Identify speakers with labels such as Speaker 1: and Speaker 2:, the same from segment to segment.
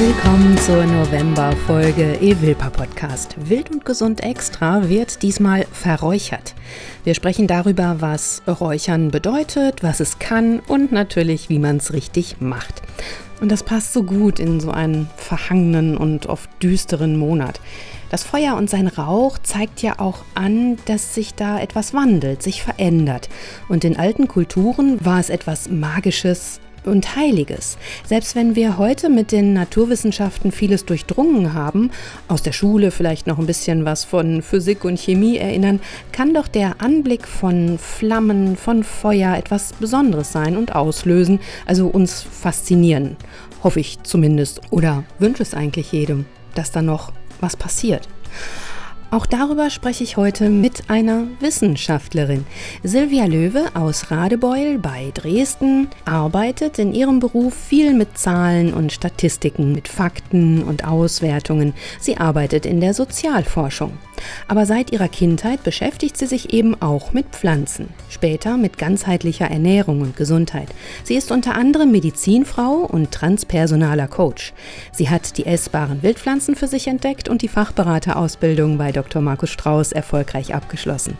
Speaker 1: willkommen zur November-Folge Evilpa Podcast. Wild und gesund extra wird diesmal verräuchert. Wir sprechen darüber, was Räuchern bedeutet, was es kann und natürlich, wie man es richtig macht. Und das passt so gut in so einen verhangenen und oft düsteren Monat. Das Feuer und sein Rauch zeigt ja auch an, dass sich da etwas wandelt, sich verändert. Und in alten Kulturen war es etwas Magisches, und Heiliges. Selbst wenn wir heute mit den Naturwissenschaften vieles durchdrungen haben, aus der Schule vielleicht noch ein bisschen was von Physik und Chemie erinnern, kann doch der Anblick von Flammen, von Feuer etwas Besonderes sein und auslösen, also uns faszinieren. Hoffe ich zumindest. Oder wünsche es eigentlich jedem, dass da noch was passiert. Auch darüber spreche ich heute mit einer Wissenschaftlerin. Silvia Löwe aus Radebeul bei Dresden arbeitet in ihrem Beruf viel mit Zahlen und Statistiken, mit Fakten und Auswertungen. Sie arbeitet in der Sozialforschung. Aber seit ihrer Kindheit beschäftigt sie sich eben auch mit Pflanzen, später mit ganzheitlicher Ernährung und Gesundheit. Sie ist unter anderem Medizinfrau und transpersonaler Coach. Sie hat die essbaren Wildpflanzen für sich entdeckt und die Fachberaterausbildung bei Dr. Markus Strauß erfolgreich abgeschlossen.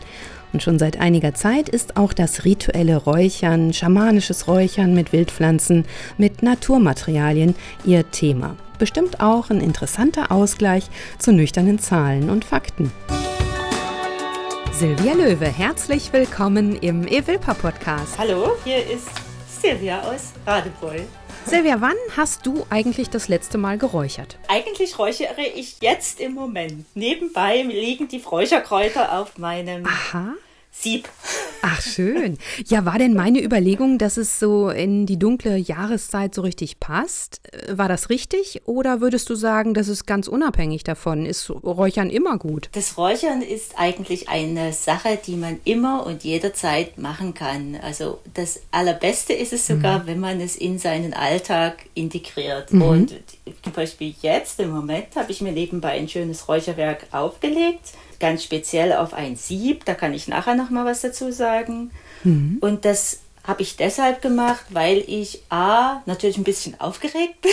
Speaker 1: Und schon seit einiger Zeit ist auch das rituelle Räuchern, schamanisches Räuchern mit Wildpflanzen, mit Naturmaterialien ihr Thema. Bestimmt auch ein interessanter Ausgleich zu nüchternen Zahlen und Fakten. Silvia Löwe, herzlich willkommen im Evilpa Podcast.
Speaker 2: Hallo, hier ist Silvia aus Radebeul.
Speaker 1: Silvia, wann hast du eigentlich das letzte Mal geräuchert?
Speaker 2: Eigentlich räuchere ich jetzt im Moment. Nebenbei liegen die Räucherkräuter auf meinem Aha. Sieb.
Speaker 1: Ach schön. Ja, war denn meine Überlegung, dass es so in die dunkle Jahreszeit so richtig passt? Äh, war das richtig? Oder würdest du sagen, das ist ganz unabhängig davon? Ist Räuchern immer gut?
Speaker 2: Das Räuchern ist eigentlich eine Sache, die man immer und jederzeit machen kann. Also das Allerbeste ist es sogar, mhm. wenn man es in seinen Alltag integriert. Mhm. Und zum Beispiel jetzt im Moment habe ich mir nebenbei ein schönes Räucherwerk aufgelegt ganz speziell auf ein Sieb. Da kann ich nachher noch mal was dazu sagen. Mhm. Und das habe ich deshalb gemacht, weil ich A, natürlich ein bisschen aufgeregt bin.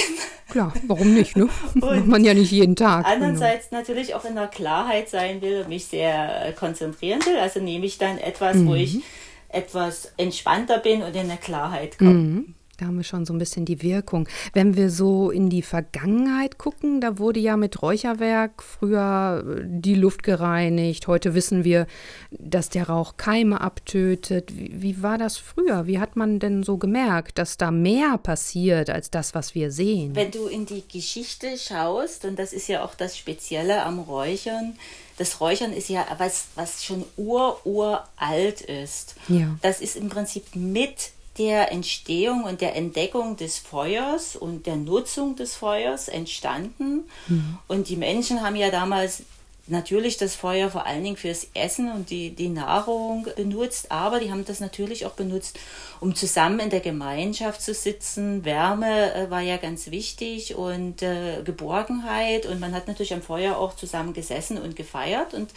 Speaker 1: Klar, warum nicht, ne? Macht man ja nicht jeden Tag.
Speaker 2: Andererseits genau. natürlich auch in der Klarheit sein will und mich sehr konzentrieren will. Also nehme ich dann etwas, mhm. wo ich etwas entspannter bin und in der Klarheit komme. Mhm.
Speaker 1: Da haben wir schon so ein bisschen die Wirkung. Wenn wir so in die Vergangenheit gucken, da wurde ja mit Räucherwerk früher äh, die Luft gereinigt. Heute wissen wir, dass der Rauch Keime abtötet. Wie, wie, war das früher? Wie hat man denn so gemerkt, dass da mehr passiert als das, was wir sehen?
Speaker 2: Wenn du in die Geschichte schaust, und das ist ja auch das Spezielle am Räuchern, das Räuchern ist ja was, was schon ur-uralt ist. Ja. Das ist im Prinzip mit der Entstehung und der Entdeckung des Feuers und der Nutzung des Feuers entstanden. Mhm. Und die Menschen haben ja damals natürlich das Feuer vor allen Dingen fürs Essen und die, die Nahrung benutzt, aber die haben das natürlich auch benutzt, um zusammen in der Gemeinschaft zu sitzen. Wärme äh, war ja ganz wichtig und äh, Geborgenheit und man hat natürlich am Feuer auch zusammen gesessen und gefeiert und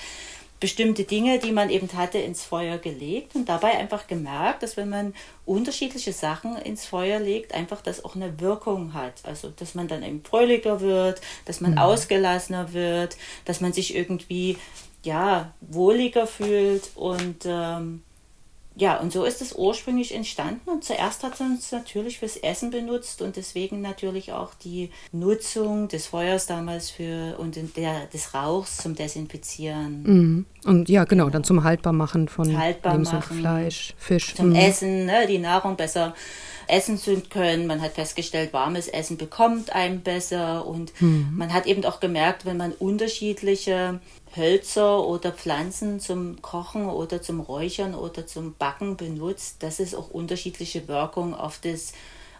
Speaker 2: bestimmte Dinge, die man eben hatte, ins Feuer gelegt und dabei einfach gemerkt, dass wenn man unterschiedliche Sachen ins Feuer legt, einfach das auch eine Wirkung hat. Also, dass man dann eben fröhlicher wird, dass man mhm. ausgelassener wird, dass man sich irgendwie, ja, wohliger fühlt und ähm, ja, und so ist es ursprünglich entstanden. Und zuerst hat man es natürlich fürs Essen benutzt und deswegen natürlich auch die Nutzung des Feuers damals für und der, des Rauchs zum Desinfizieren.
Speaker 1: Mhm. Und ja, genau, dann zum Haltbarmachen von Haltbar Lebensmittel, Fleisch, Fisch.
Speaker 2: Zum mhm. Essen, ne, die Nahrung besser essen zu können. Man hat festgestellt, warmes Essen bekommt einem besser und mhm. man hat eben auch gemerkt, wenn man unterschiedliche Hölzer oder Pflanzen zum Kochen oder zum Räuchern oder zum Backen benutzt, dass es auch unterschiedliche Wirkungen auf das,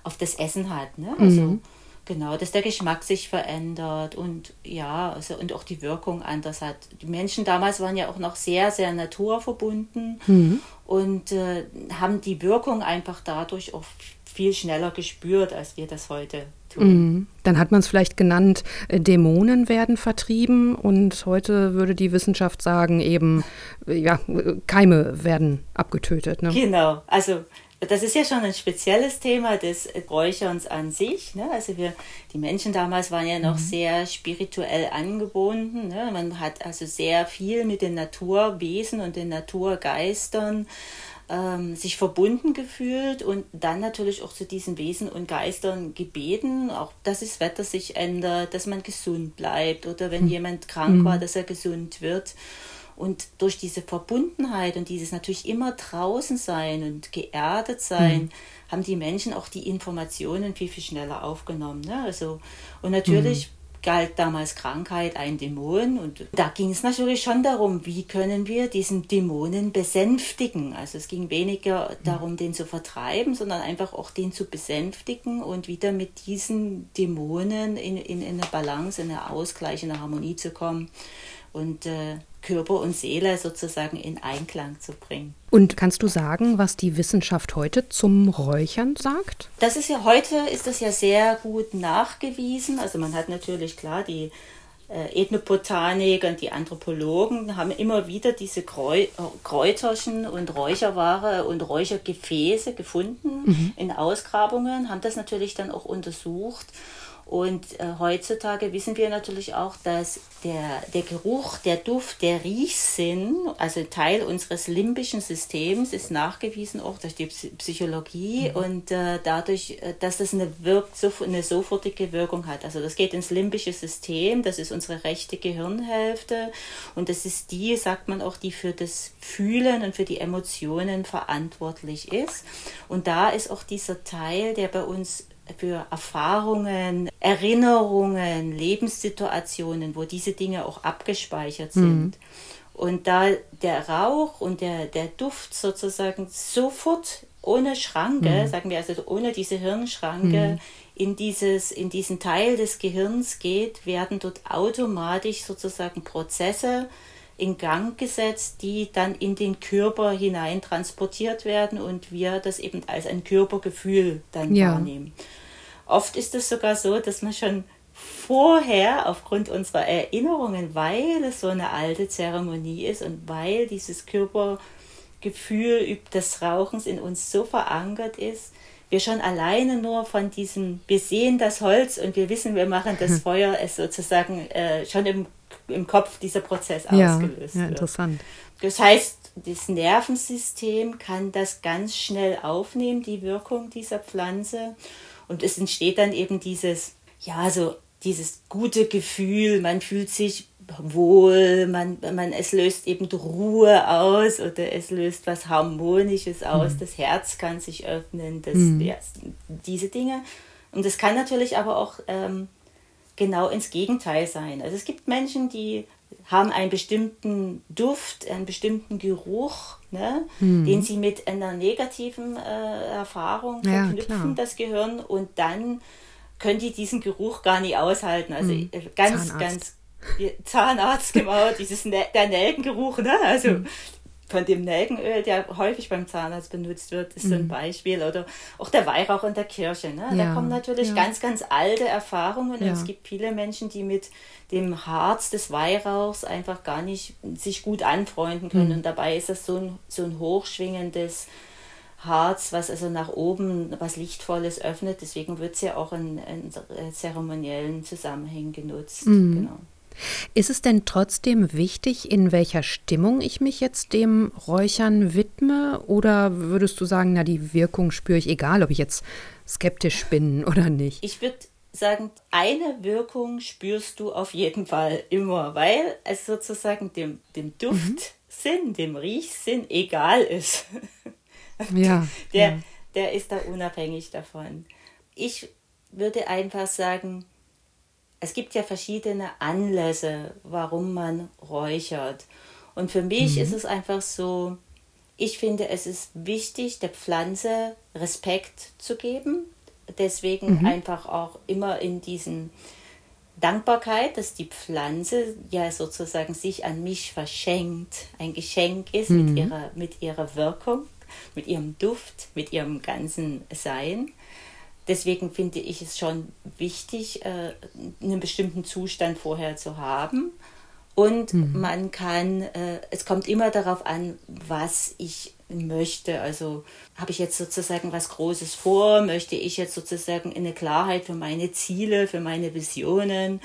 Speaker 2: auf das Essen hat. Ne? Also mhm. genau, dass der Geschmack sich verändert und ja, also und auch die Wirkung anders hat. Die Menschen damals waren ja auch noch sehr, sehr naturverbunden mhm. und äh, haben die Wirkung einfach dadurch auch viel schneller gespürt, als wir das heute tun.
Speaker 1: Mhm. Dann hat man es vielleicht genannt, äh, Dämonen werden vertrieben und heute würde die Wissenschaft sagen, eben, äh, ja, Keime werden abgetötet. Ne?
Speaker 2: Genau, also das ist ja schon ein spezielles Thema des Räucherns an sich. Ne? Also wir, die Menschen damals waren ja noch mhm. sehr spirituell angebunden. Ne? Man hat also sehr viel mit den Naturwesen und den Naturgeistern ähm, sich verbunden gefühlt und dann natürlich auch zu diesen Wesen und Geistern gebeten, auch dass das Wetter sich ändert, dass man gesund bleibt oder wenn mhm. jemand krank war, mhm. dass er gesund wird. Und durch diese Verbundenheit und dieses natürlich immer draußen sein und geerdet sein, mhm. haben die Menschen auch die Informationen viel, viel schneller aufgenommen. Ne? Also, und natürlich mhm. Galt damals Krankheit ein Dämon. Und da ging es natürlich schon darum, wie können wir diesen Dämonen besänftigen. Also es ging weniger darum, den zu vertreiben, sondern einfach auch den zu besänftigen und wieder mit diesen Dämonen in, in, in eine Balance, in eine Ausgleich, in eine Harmonie zu kommen. Und äh, Körper und Seele sozusagen in Einklang zu bringen.
Speaker 1: Und kannst du sagen, was die Wissenschaft heute zum Räuchern sagt?
Speaker 2: Das ist ja heute ist das ja sehr gut nachgewiesen. Also man hat natürlich klar die äh, Ethnobotanik und die Anthropologen haben immer wieder diese Kräu Kräuterchen und Räucherware und Räuchergefäße gefunden mhm. in Ausgrabungen, haben das natürlich dann auch untersucht und äh, heutzutage wissen wir natürlich auch, dass der, der Geruch, der Duft, der Riechsinn, also Teil unseres limbischen Systems, ist nachgewiesen auch durch die Psychologie mhm. und äh, dadurch, äh, dass das eine, Wirk eine sofortige Wirkung hat. Also das geht ins limbische System, das ist unsere rechte Gehirnhälfte und das ist die, sagt man auch, die für das Fühlen und für die Emotionen verantwortlich ist. Und da ist auch dieser Teil, der bei uns für Erfahrungen, Erinnerungen, Lebenssituationen, wo diese Dinge auch abgespeichert sind. Mhm. Und da der Rauch und der, der Duft sozusagen sofort ohne Schranke, mhm. sagen wir also ohne diese Hirnschranke, mhm. in, dieses, in diesen Teil des Gehirns geht, werden dort automatisch sozusagen Prozesse in Gang gesetzt, die dann in den Körper hinein transportiert werden und wir das eben als ein Körpergefühl dann ja. wahrnehmen. Oft ist es sogar so, dass man schon vorher aufgrund unserer Erinnerungen, weil es so eine alte Zeremonie ist und weil dieses Körpergefühl des Rauchens in uns so verankert ist, wir schon alleine nur von diesem, wir sehen das Holz und wir wissen, wir machen das Feuer, es sozusagen äh, schon im, im Kopf dieser Prozess ja, ausgelöst ja,
Speaker 1: interessant.
Speaker 2: Wird. Das heißt, das Nervensystem kann das ganz schnell aufnehmen, die Wirkung dieser Pflanze. Und es entsteht dann eben dieses, ja, so dieses gute Gefühl, man fühlt sich wohl, man, man, es löst eben Ruhe aus oder es löst was Harmonisches aus, mhm. das Herz kann sich öffnen, das, mhm. ja, diese Dinge. Und es kann natürlich aber auch ähm, genau ins Gegenteil sein. Also es gibt Menschen, die haben einen bestimmten Duft, einen bestimmten Geruch, ne, mhm. den sie mit einer negativen äh, Erfahrung verknüpfen, ja, das Gehirn, und dann können die diesen Geruch gar nicht aushalten. Also mhm. ganz, Zahnarzt. ganz Zahnarzt, genau, dieses der Nelkengeruch, ne? Also mhm von dem Nelkenöl, der häufig beim Zahnarzt benutzt wird, ist mhm. so ein mhm. Beispiel. Oder auch der Weihrauch in der Kirche. Ne? Ja, da kommen natürlich ja. ganz, ganz alte Erfahrungen. Ja. Und es gibt viele Menschen, die mit dem Harz des Weihrauchs einfach gar nicht sich gut anfreunden können. Mhm. Und dabei ist das so ein, so ein hochschwingendes Harz, was also nach oben was Lichtvolles öffnet. Deswegen wird es ja auch in, in zeremoniellen Zusammenhängen genutzt. Mhm. Genau.
Speaker 1: Ist es denn trotzdem wichtig, in welcher Stimmung ich mich jetzt dem Räuchern widme? Oder würdest du sagen, na, die Wirkung spüre ich, egal ob ich jetzt skeptisch bin oder nicht?
Speaker 2: Ich würde sagen, eine Wirkung spürst du auf jeden Fall immer, weil es sozusagen dem, dem Duftsinn, mhm. dem Riechsinn egal ist.
Speaker 1: Ja,
Speaker 2: der,
Speaker 1: ja.
Speaker 2: der ist da unabhängig davon. Ich würde einfach sagen, es gibt ja verschiedene Anlässe, warum man räuchert. Und für mich mhm. ist es einfach so, ich finde, es ist wichtig, der Pflanze Respekt zu geben. Deswegen mhm. einfach auch immer in diesen Dankbarkeit, dass die Pflanze ja sozusagen sich an mich verschenkt, ein Geschenk ist mhm. mit, ihrer, mit ihrer Wirkung, mit ihrem Duft, mit ihrem ganzen Sein deswegen finde ich es schon wichtig, äh, einen bestimmten Zustand vorher zu haben. Und mhm. man kann, äh, es kommt immer darauf an, was ich möchte. Also habe ich jetzt sozusagen was Großes vor? Möchte ich jetzt sozusagen eine Klarheit für meine Ziele, für meine Visionen?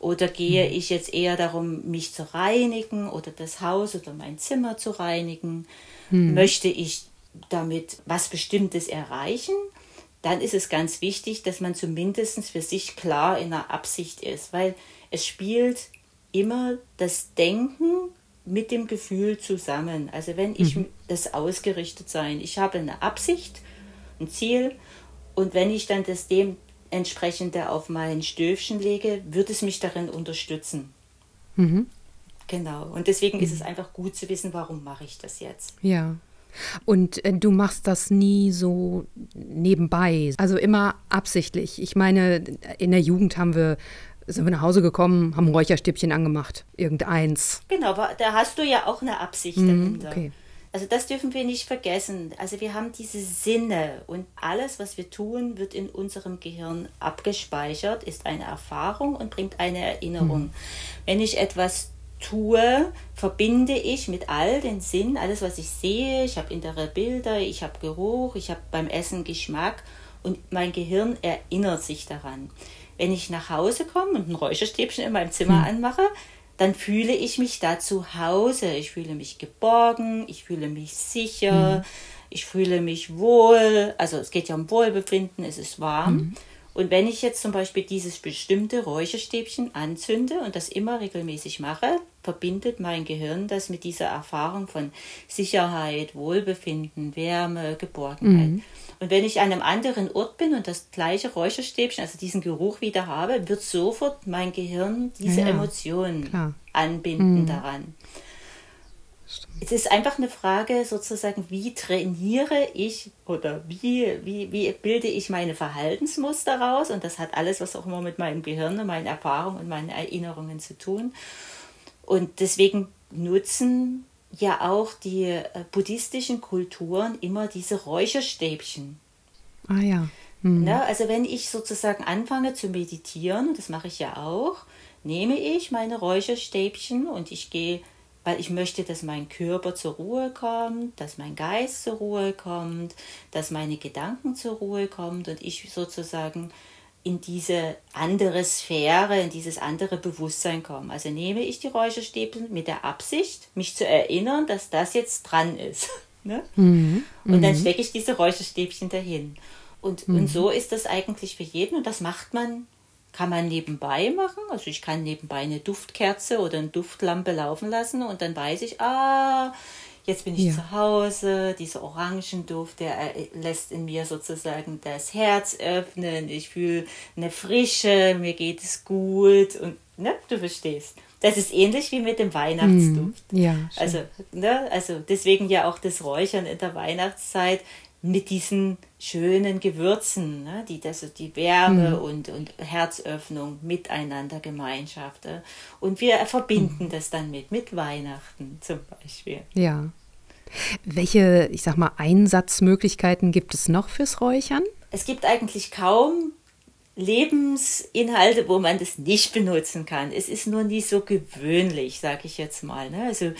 Speaker 2: Oder gehe mhm. ich jetzt eher darum, mich zu reinigen oder das Haus oder mein Zimmer zu reinigen? Mhm. Möchte ich damit was Bestimmtes erreichen? Dann ist es ganz wichtig, dass man zumindest für sich klar in der Absicht ist, weil es spielt immer das Denken mit dem Gefühl zusammen. Also wenn ich mhm. das ausgerichtet sein, ich habe eine Absicht, ein Ziel und wenn ich dann das dementsprechende auf mein Stöfchen lege, wird es mich darin unterstützen. Mhm. Genau. Und deswegen mhm. ist es einfach gut zu wissen, warum mache ich das jetzt.
Speaker 1: Ja. Und äh, du machst das nie so nebenbei, also immer absichtlich. Ich meine, in der Jugend haben wir sind wir nach Hause gekommen, haben ein Räucherstäbchen angemacht. Irgendeins.
Speaker 2: Genau, aber da hast du ja auch eine Absicht mm, dahinter. Okay. Also das dürfen wir nicht vergessen. Also wir haben diese Sinne und alles, was wir tun, wird in unserem Gehirn abgespeichert, ist eine Erfahrung und bringt eine Erinnerung. Mhm. Wenn ich etwas tue, verbinde ich mit all den Sinnen, alles, was ich sehe, ich habe innere Bilder, ich habe Geruch, ich habe beim Essen Geschmack und mein Gehirn erinnert sich daran wenn ich nach Hause komme und ein Räucherstäbchen in meinem Zimmer hm. anmache, dann fühle ich mich da zu Hause. Ich fühle mich geborgen, ich fühle mich sicher, hm. ich fühle mich wohl. Also es geht ja um Wohlbefinden, es ist warm. Hm. Und wenn ich jetzt zum Beispiel dieses bestimmte Räucherstäbchen anzünde und das immer regelmäßig mache, verbindet mein Gehirn das mit dieser Erfahrung von Sicherheit, Wohlbefinden, Wärme, Geborgenheit. Mhm. Und wenn ich an einem anderen Ort bin und das gleiche Räucherstäbchen, also diesen Geruch wieder habe, wird sofort mein Gehirn diese ja, Emotionen klar. anbinden mhm. daran. Es ist einfach eine Frage sozusagen, wie trainiere ich oder wie, wie, wie bilde ich meine Verhaltensmuster raus? Und das hat alles, was auch immer mit meinem Gehirn, meinen Erfahrungen und meinen Erinnerungen zu tun. Und deswegen nutzen ja auch die äh, buddhistischen Kulturen immer diese Räucherstäbchen.
Speaker 1: Ah ja. Hm.
Speaker 2: Ne? Also wenn ich sozusagen anfange zu meditieren, das mache ich ja auch, nehme ich meine Räucherstäbchen und ich gehe, weil ich möchte, dass mein Körper zur Ruhe kommt, dass mein Geist zur Ruhe kommt, dass meine Gedanken zur Ruhe kommt und ich sozusagen in diese andere Sphäre, in dieses andere Bewusstsein kommen. Also nehme ich die Räucherstäbchen mit der Absicht, mich zu erinnern, dass das jetzt dran ist. ne? mhm. Und dann mhm. stecke ich diese Räucherstäbchen dahin. Und, mhm. und so ist das eigentlich für jeden und das macht man, kann man nebenbei machen. Also ich kann nebenbei eine Duftkerze oder eine Duftlampe laufen lassen und dann weiß ich, ah, jetzt bin ich ja. zu Hause, dieser Orangenduft, der äh, lässt in mir sozusagen das Herz öffnen, ich fühle eine Frische, mir geht es gut und ne, du verstehst. Das ist ähnlich wie mit dem Weihnachtsduft.
Speaker 1: Mm, ja,
Speaker 2: also, ne, also deswegen ja auch das Räuchern in der Weihnachtszeit mit diesen schönen Gewürzen, ne, die das, die Wärme mhm. und, und Herzöffnung miteinander Gemeinschaft. Äh. Und wir verbinden mhm. das dann mit, mit Weihnachten zum Beispiel.
Speaker 1: Ja. Welche, ich sag mal, Einsatzmöglichkeiten gibt es noch fürs Räuchern?
Speaker 2: Es gibt eigentlich kaum Lebensinhalte, wo man das nicht benutzen kann. Es ist nur nie so gewöhnlich, sage ich jetzt mal. Ne? Also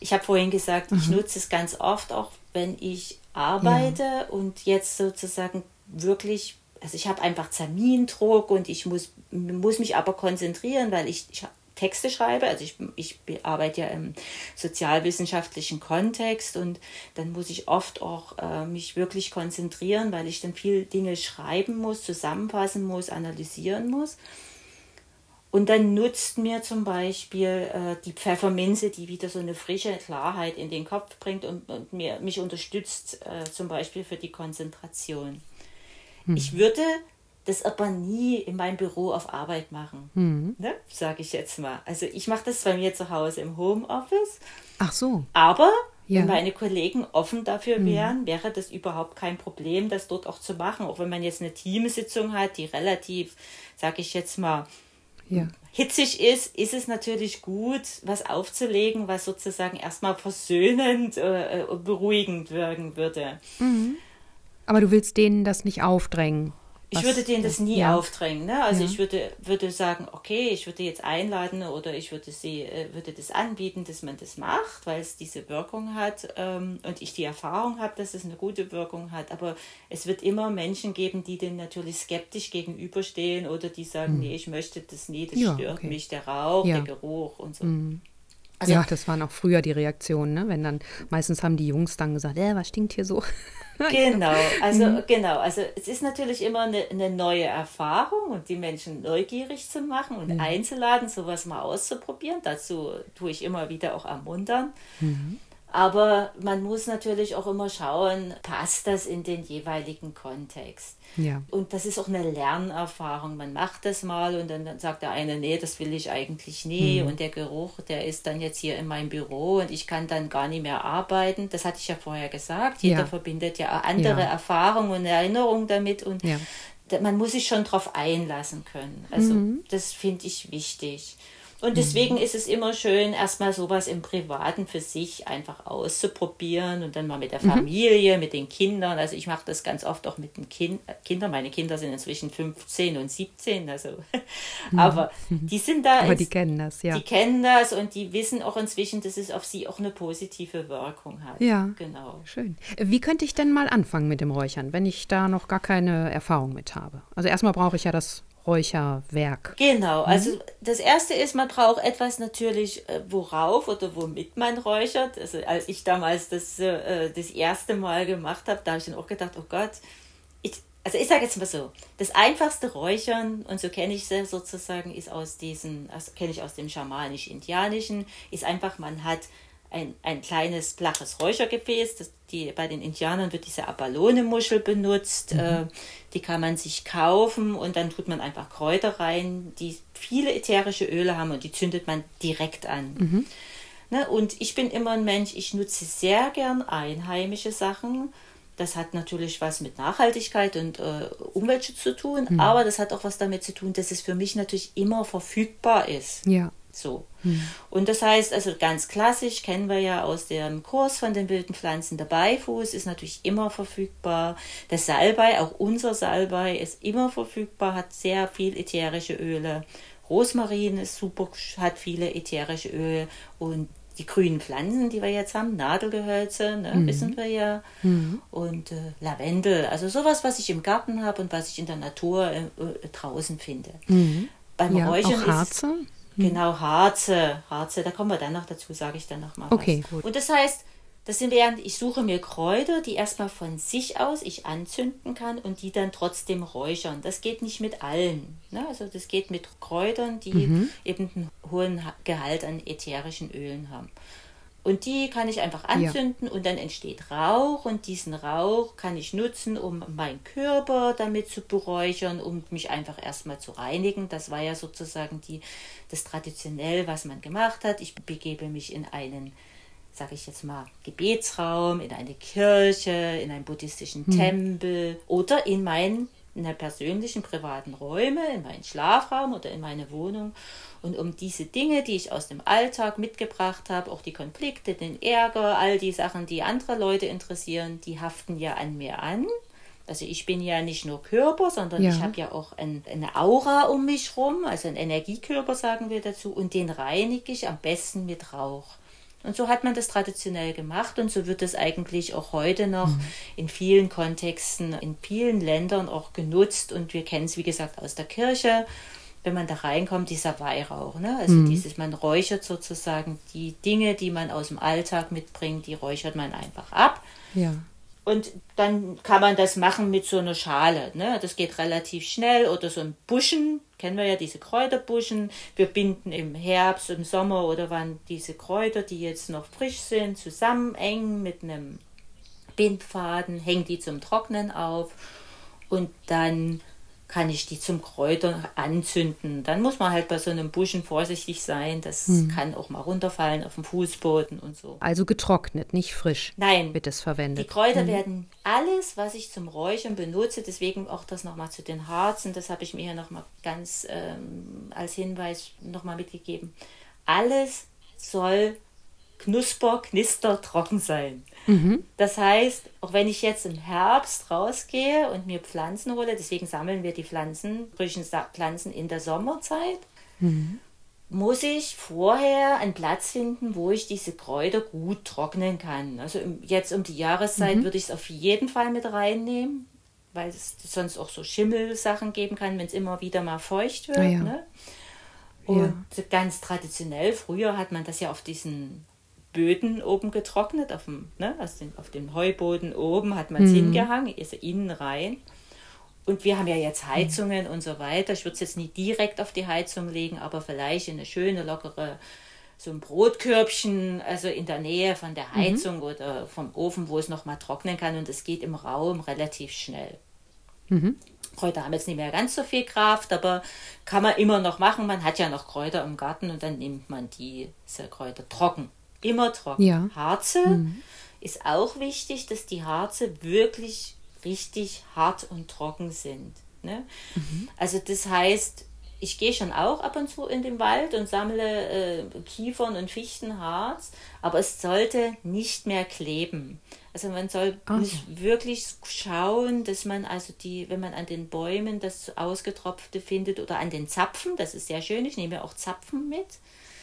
Speaker 2: ich habe vorhin gesagt, mhm. ich nutze es ganz oft, auch wenn ich arbeite ja. und jetzt sozusagen wirklich, also ich habe einfach Termindruck und ich muss, muss mich aber konzentrieren, weil ich, ich Texte schreibe. Also ich, ich arbeite ja im sozialwissenschaftlichen Kontext und dann muss ich oft auch äh, mich wirklich konzentrieren, weil ich dann viel Dinge schreiben muss, zusammenfassen muss, analysieren muss. Und dann nutzt mir zum Beispiel äh, die Pfefferminze, die wieder so eine frische Klarheit in den Kopf bringt und, und mir, mich unterstützt, äh, zum Beispiel für die Konzentration. Hm. Ich würde das aber nie in meinem Büro auf Arbeit machen, hm. ne? sage ich jetzt mal. Also ich mache das bei mir zu Hause im Homeoffice.
Speaker 1: Ach so.
Speaker 2: Aber ja. wenn meine Kollegen offen dafür hm. wären, wäre das überhaupt kein Problem, das dort auch zu machen. Auch wenn man jetzt eine Teamsitzung hat, die relativ, sage ich jetzt mal, ja. hitzig ist, ist es natürlich gut, was aufzulegen, was sozusagen erstmal versöhnend, äh, äh, beruhigend wirken würde.
Speaker 1: Mhm. Aber du willst denen das nicht aufdrängen?
Speaker 2: Ich würde denen das nie ja. aufdrängen. Ne? Also ja. ich würde, würde sagen, okay, ich würde jetzt einladen oder ich würde sie, äh, würde das anbieten, dass man das macht, weil es diese Wirkung hat ähm, und ich die Erfahrung habe, dass es eine gute Wirkung hat. Aber es wird immer Menschen geben, die dem natürlich skeptisch gegenüberstehen oder die sagen, mhm. nee, ich möchte das nie, das ja, stört okay. mich, der Rauch, der Geruch und so. Mhm.
Speaker 1: Also, ja, das waren auch früher die Reaktionen, ne? Wenn dann, meistens haben die Jungs dann gesagt, äh, was stinkt hier so?
Speaker 2: genau, also mhm. genau, also es ist natürlich immer eine, eine, neue Erfahrung und die Menschen neugierig zu machen und mhm. einzuladen, sowas mal auszuprobieren. Dazu tue ich immer wieder auch ermuntern. Mhm. Aber man muss natürlich auch immer schauen, passt das in den jeweiligen Kontext. Ja. Und das ist auch eine Lernerfahrung. Man macht das mal und dann sagt der eine, nee, das will ich eigentlich nie. Mhm. Und der Geruch, der ist dann jetzt hier in meinem Büro und ich kann dann gar nicht mehr arbeiten. Das hatte ich ja vorher gesagt. Jeder ja. verbindet ja andere ja. Erfahrungen und Erinnerungen damit und man muss sich schon darauf einlassen können. Also mhm. das finde ich wichtig. Und deswegen ist es immer schön, erstmal sowas im Privaten für sich einfach auszuprobieren und dann mal mit der mhm. Familie, mhm. mit den Kindern. Also ich mache das ganz oft auch mit den kind Kindern. Meine Kinder sind inzwischen 15 und 17, also mhm. aber die sind da.
Speaker 1: Aber die kennen das, ja.
Speaker 2: Die kennen das und die wissen auch inzwischen, dass es auf sie auch eine positive Wirkung hat.
Speaker 1: Ja, genau. Schön. Wie könnte ich denn mal anfangen mit dem Räuchern, wenn ich da noch gar keine Erfahrung mit habe? Also erstmal brauche ich ja das Räucherwerk.
Speaker 2: Genau, mhm. also das erste ist, man braucht etwas natürlich, äh, worauf oder womit man räuchert. Also als ich damals das, äh, das erste Mal gemacht habe, da habe ich dann auch gedacht, oh Gott, ich, also ich sage jetzt mal so, das einfachste Räuchern, und so kenne ich es sozusagen, ist aus diesen, also kenne ich aus dem schamanisch-indianischen, ist einfach, man hat ein, ein kleines flaches Räuchergefäß. Das, die, bei den Indianern wird diese Abalone-Muschel benutzt. Mhm. Äh, die kann man sich kaufen und dann tut man einfach Kräuter rein, die viele ätherische Öle haben und die zündet man direkt an. Mhm. Ne, und ich bin immer ein Mensch, ich nutze sehr gern einheimische Sachen. Das hat natürlich was mit Nachhaltigkeit und äh, Umweltschutz zu tun, mhm. aber das hat auch was damit zu tun, dass es für mich natürlich immer verfügbar ist.
Speaker 1: Ja.
Speaker 2: So. Hm. Und das heißt, also ganz klassisch kennen wir ja aus dem Kurs von den wilden Pflanzen, der Beifuß ist natürlich immer verfügbar. Der Salbei, auch unser Salbei, ist immer verfügbar, hat sehr viel ätherische Öle. Rosmarin ist super, hat viele ätherische Öle und die grünen Pflanzen, die wir jetzt haben, Nadelgehölze, ne, mhm. wissen wir ja, mhm. und äh, Lavendel, also sowas, was ich im Garten habe und was ich in der Natur äh, äh draußen finde.
Speaker 1: Mhm. Beim ja, Räuchern auch Harze? Ist.
Speaker 2: Genau, Harze. Harze, da kommen wir dann noch dazu, sage ich dann noch mal.
Speaker 1: Okay, was.
Speaker 2: gut. Und das heißt, das sind während ich suche mir Kräuter, die erstmal von sich aus ich anzünden kann und die dann trotzdem räuchern. Das geht nicht mit allen. Ne? Also das geht mit Kräutern, die mhm. eben einen hohen Gehalt an ätherischen Ölen haben. Und die kann ich einfach anzünden ja. und dann entsteht Rauch und diesen Rauch kann ich nutzen, um meinen Körper damit zu beräuchern, um mich einfach erstmal zu reinigen. Das war ja sozusagen die, das traditionell, was man gemacht hat. Ich begebe mich in einen, sage ich jetzt mal, Gebetsraum, in eine Kirche, in einen buddhistischen hm. Tempel oder in meinen in persönlichen privaten Räume, in meinen Schlafraum oder in meine Wohnung und um diese Dinge, die ich aus dem Alltag mitgebracht habe, auch die Konflikte, den Ärger, all die Sachen, die andere Leute interessieren, die haften ja an mir an. Also ich bin ja nicht nur Körper, sondern ja. ich habe ja auch ein, eine Aura um mich rum, also ein Energiekörper sagen wir dazu, und den reinige ich am besten mit Rauch. Und so hat man das traditionell gemacht und so wird es eigentlich auch heute noch mhm. in vielen Kontexten, in vielen Ländern auch genutzt und wir kennen es wie gesagt aus der Kirche wenn man da reinkommt, dieser Weihrauch. Ne? Also mhm. dieses, man räuchert sozusagen die Dinge, die man aus dem Alltag mitbringt, die räuchert man einfach ab.
Speaker 1: Ja.
Speaker 2: Und dann kann man das machen mit so einer Schale. Ne? Das geht relativ schnell. Oder so ein Buschen, kennen wir ja diese Kräuterbuschen. Wir binden im Herbst, im Sommer oder wann diese Kräuter, die jetzt noch frisch sind, zusammen eng mit einem Bindfaden, hängen die zum Trocknen auf. Und dann kann ich die zum Kräutern anzünden. Dann muss man halt bei so einem Buschen vorsichtig sein. Das hm. kann auch mal runterfallen auf dem Fußboden und so.
Speaker 1: Also getrocknet, nicht frisch.
Speaker 2: Nein.
Speaker 1: Wird es verwendet.
Speaker 2: Die Kräuter hm. werden alles, was ich zum Räuchern benutze, deswegen auch das nochmal zu den Harzen, das habe ich mir hier nochmal ganz ähm, als Hinweis nochmal mitgegeben. Alles soll knusper, knister, trocken sein. Mhm. Das heißt, auch wenn ich jetzt im Herbst rausgehe und mir Pflanzen hole, deswegen sammeln wir die Pflanzen, frischen Pflanzen in der Sommerzeit, mhm. muss ich vorher einen Platz finden, wo ich diese Kräuter gut trocknen kann. Also jetzt um die Jahreszeit mhm. würde ich es auf jeden Fall mit reinnehmen, weil es sonst auch so Schimmelsachen geben kann, wenn es immer wieder mal feucht wird. Ah, ja. ne? Und ja. ganz traditionell, früher hat man das ja auf diesen Böden oben getrocknet, auf dem, ne, also auf dem Heuboden oben hat man es mhm. hingehangen, ist innen rein. Und wir haben ja jetzt Heizungen mhm. und so weiter. Ich würde es jetzt nicht direkt auf die Heizung legen, aber vielleicht in eine schöne, lockere, so ein Brotkörbchen, also in der Nähe von der mhm. Heizung mhm. oder vom Ofen, wo es noch mal trocknen kann. Und es geht im Raum relativ schnell. Mhm. Kräuter haben jetzt nicht mehr ganz so viel Kraft, aber kann man immer noch machen. Man hat ja noch Kräuter im Garten und dann nimmt man diese Kräuter trocken. Immer trocken. Ja. Harze mhm. ist auch wichtig, dass die Harze wirklich richtig hart und trocken sind. Ne? Mhm. Also das heißt, ich gehe schon auch ab und zu in den Wald und sammle äh, Kiefern und Fichtenharz, aber es sollte nicht mehr kleben. Also man soll okay. wirklich schauen, dass man also die, wenn man an den Bäumen das Ausgetropfte findet oder an den Zapfen, das ist sehr schön, ich nehme auch Zapfen mit,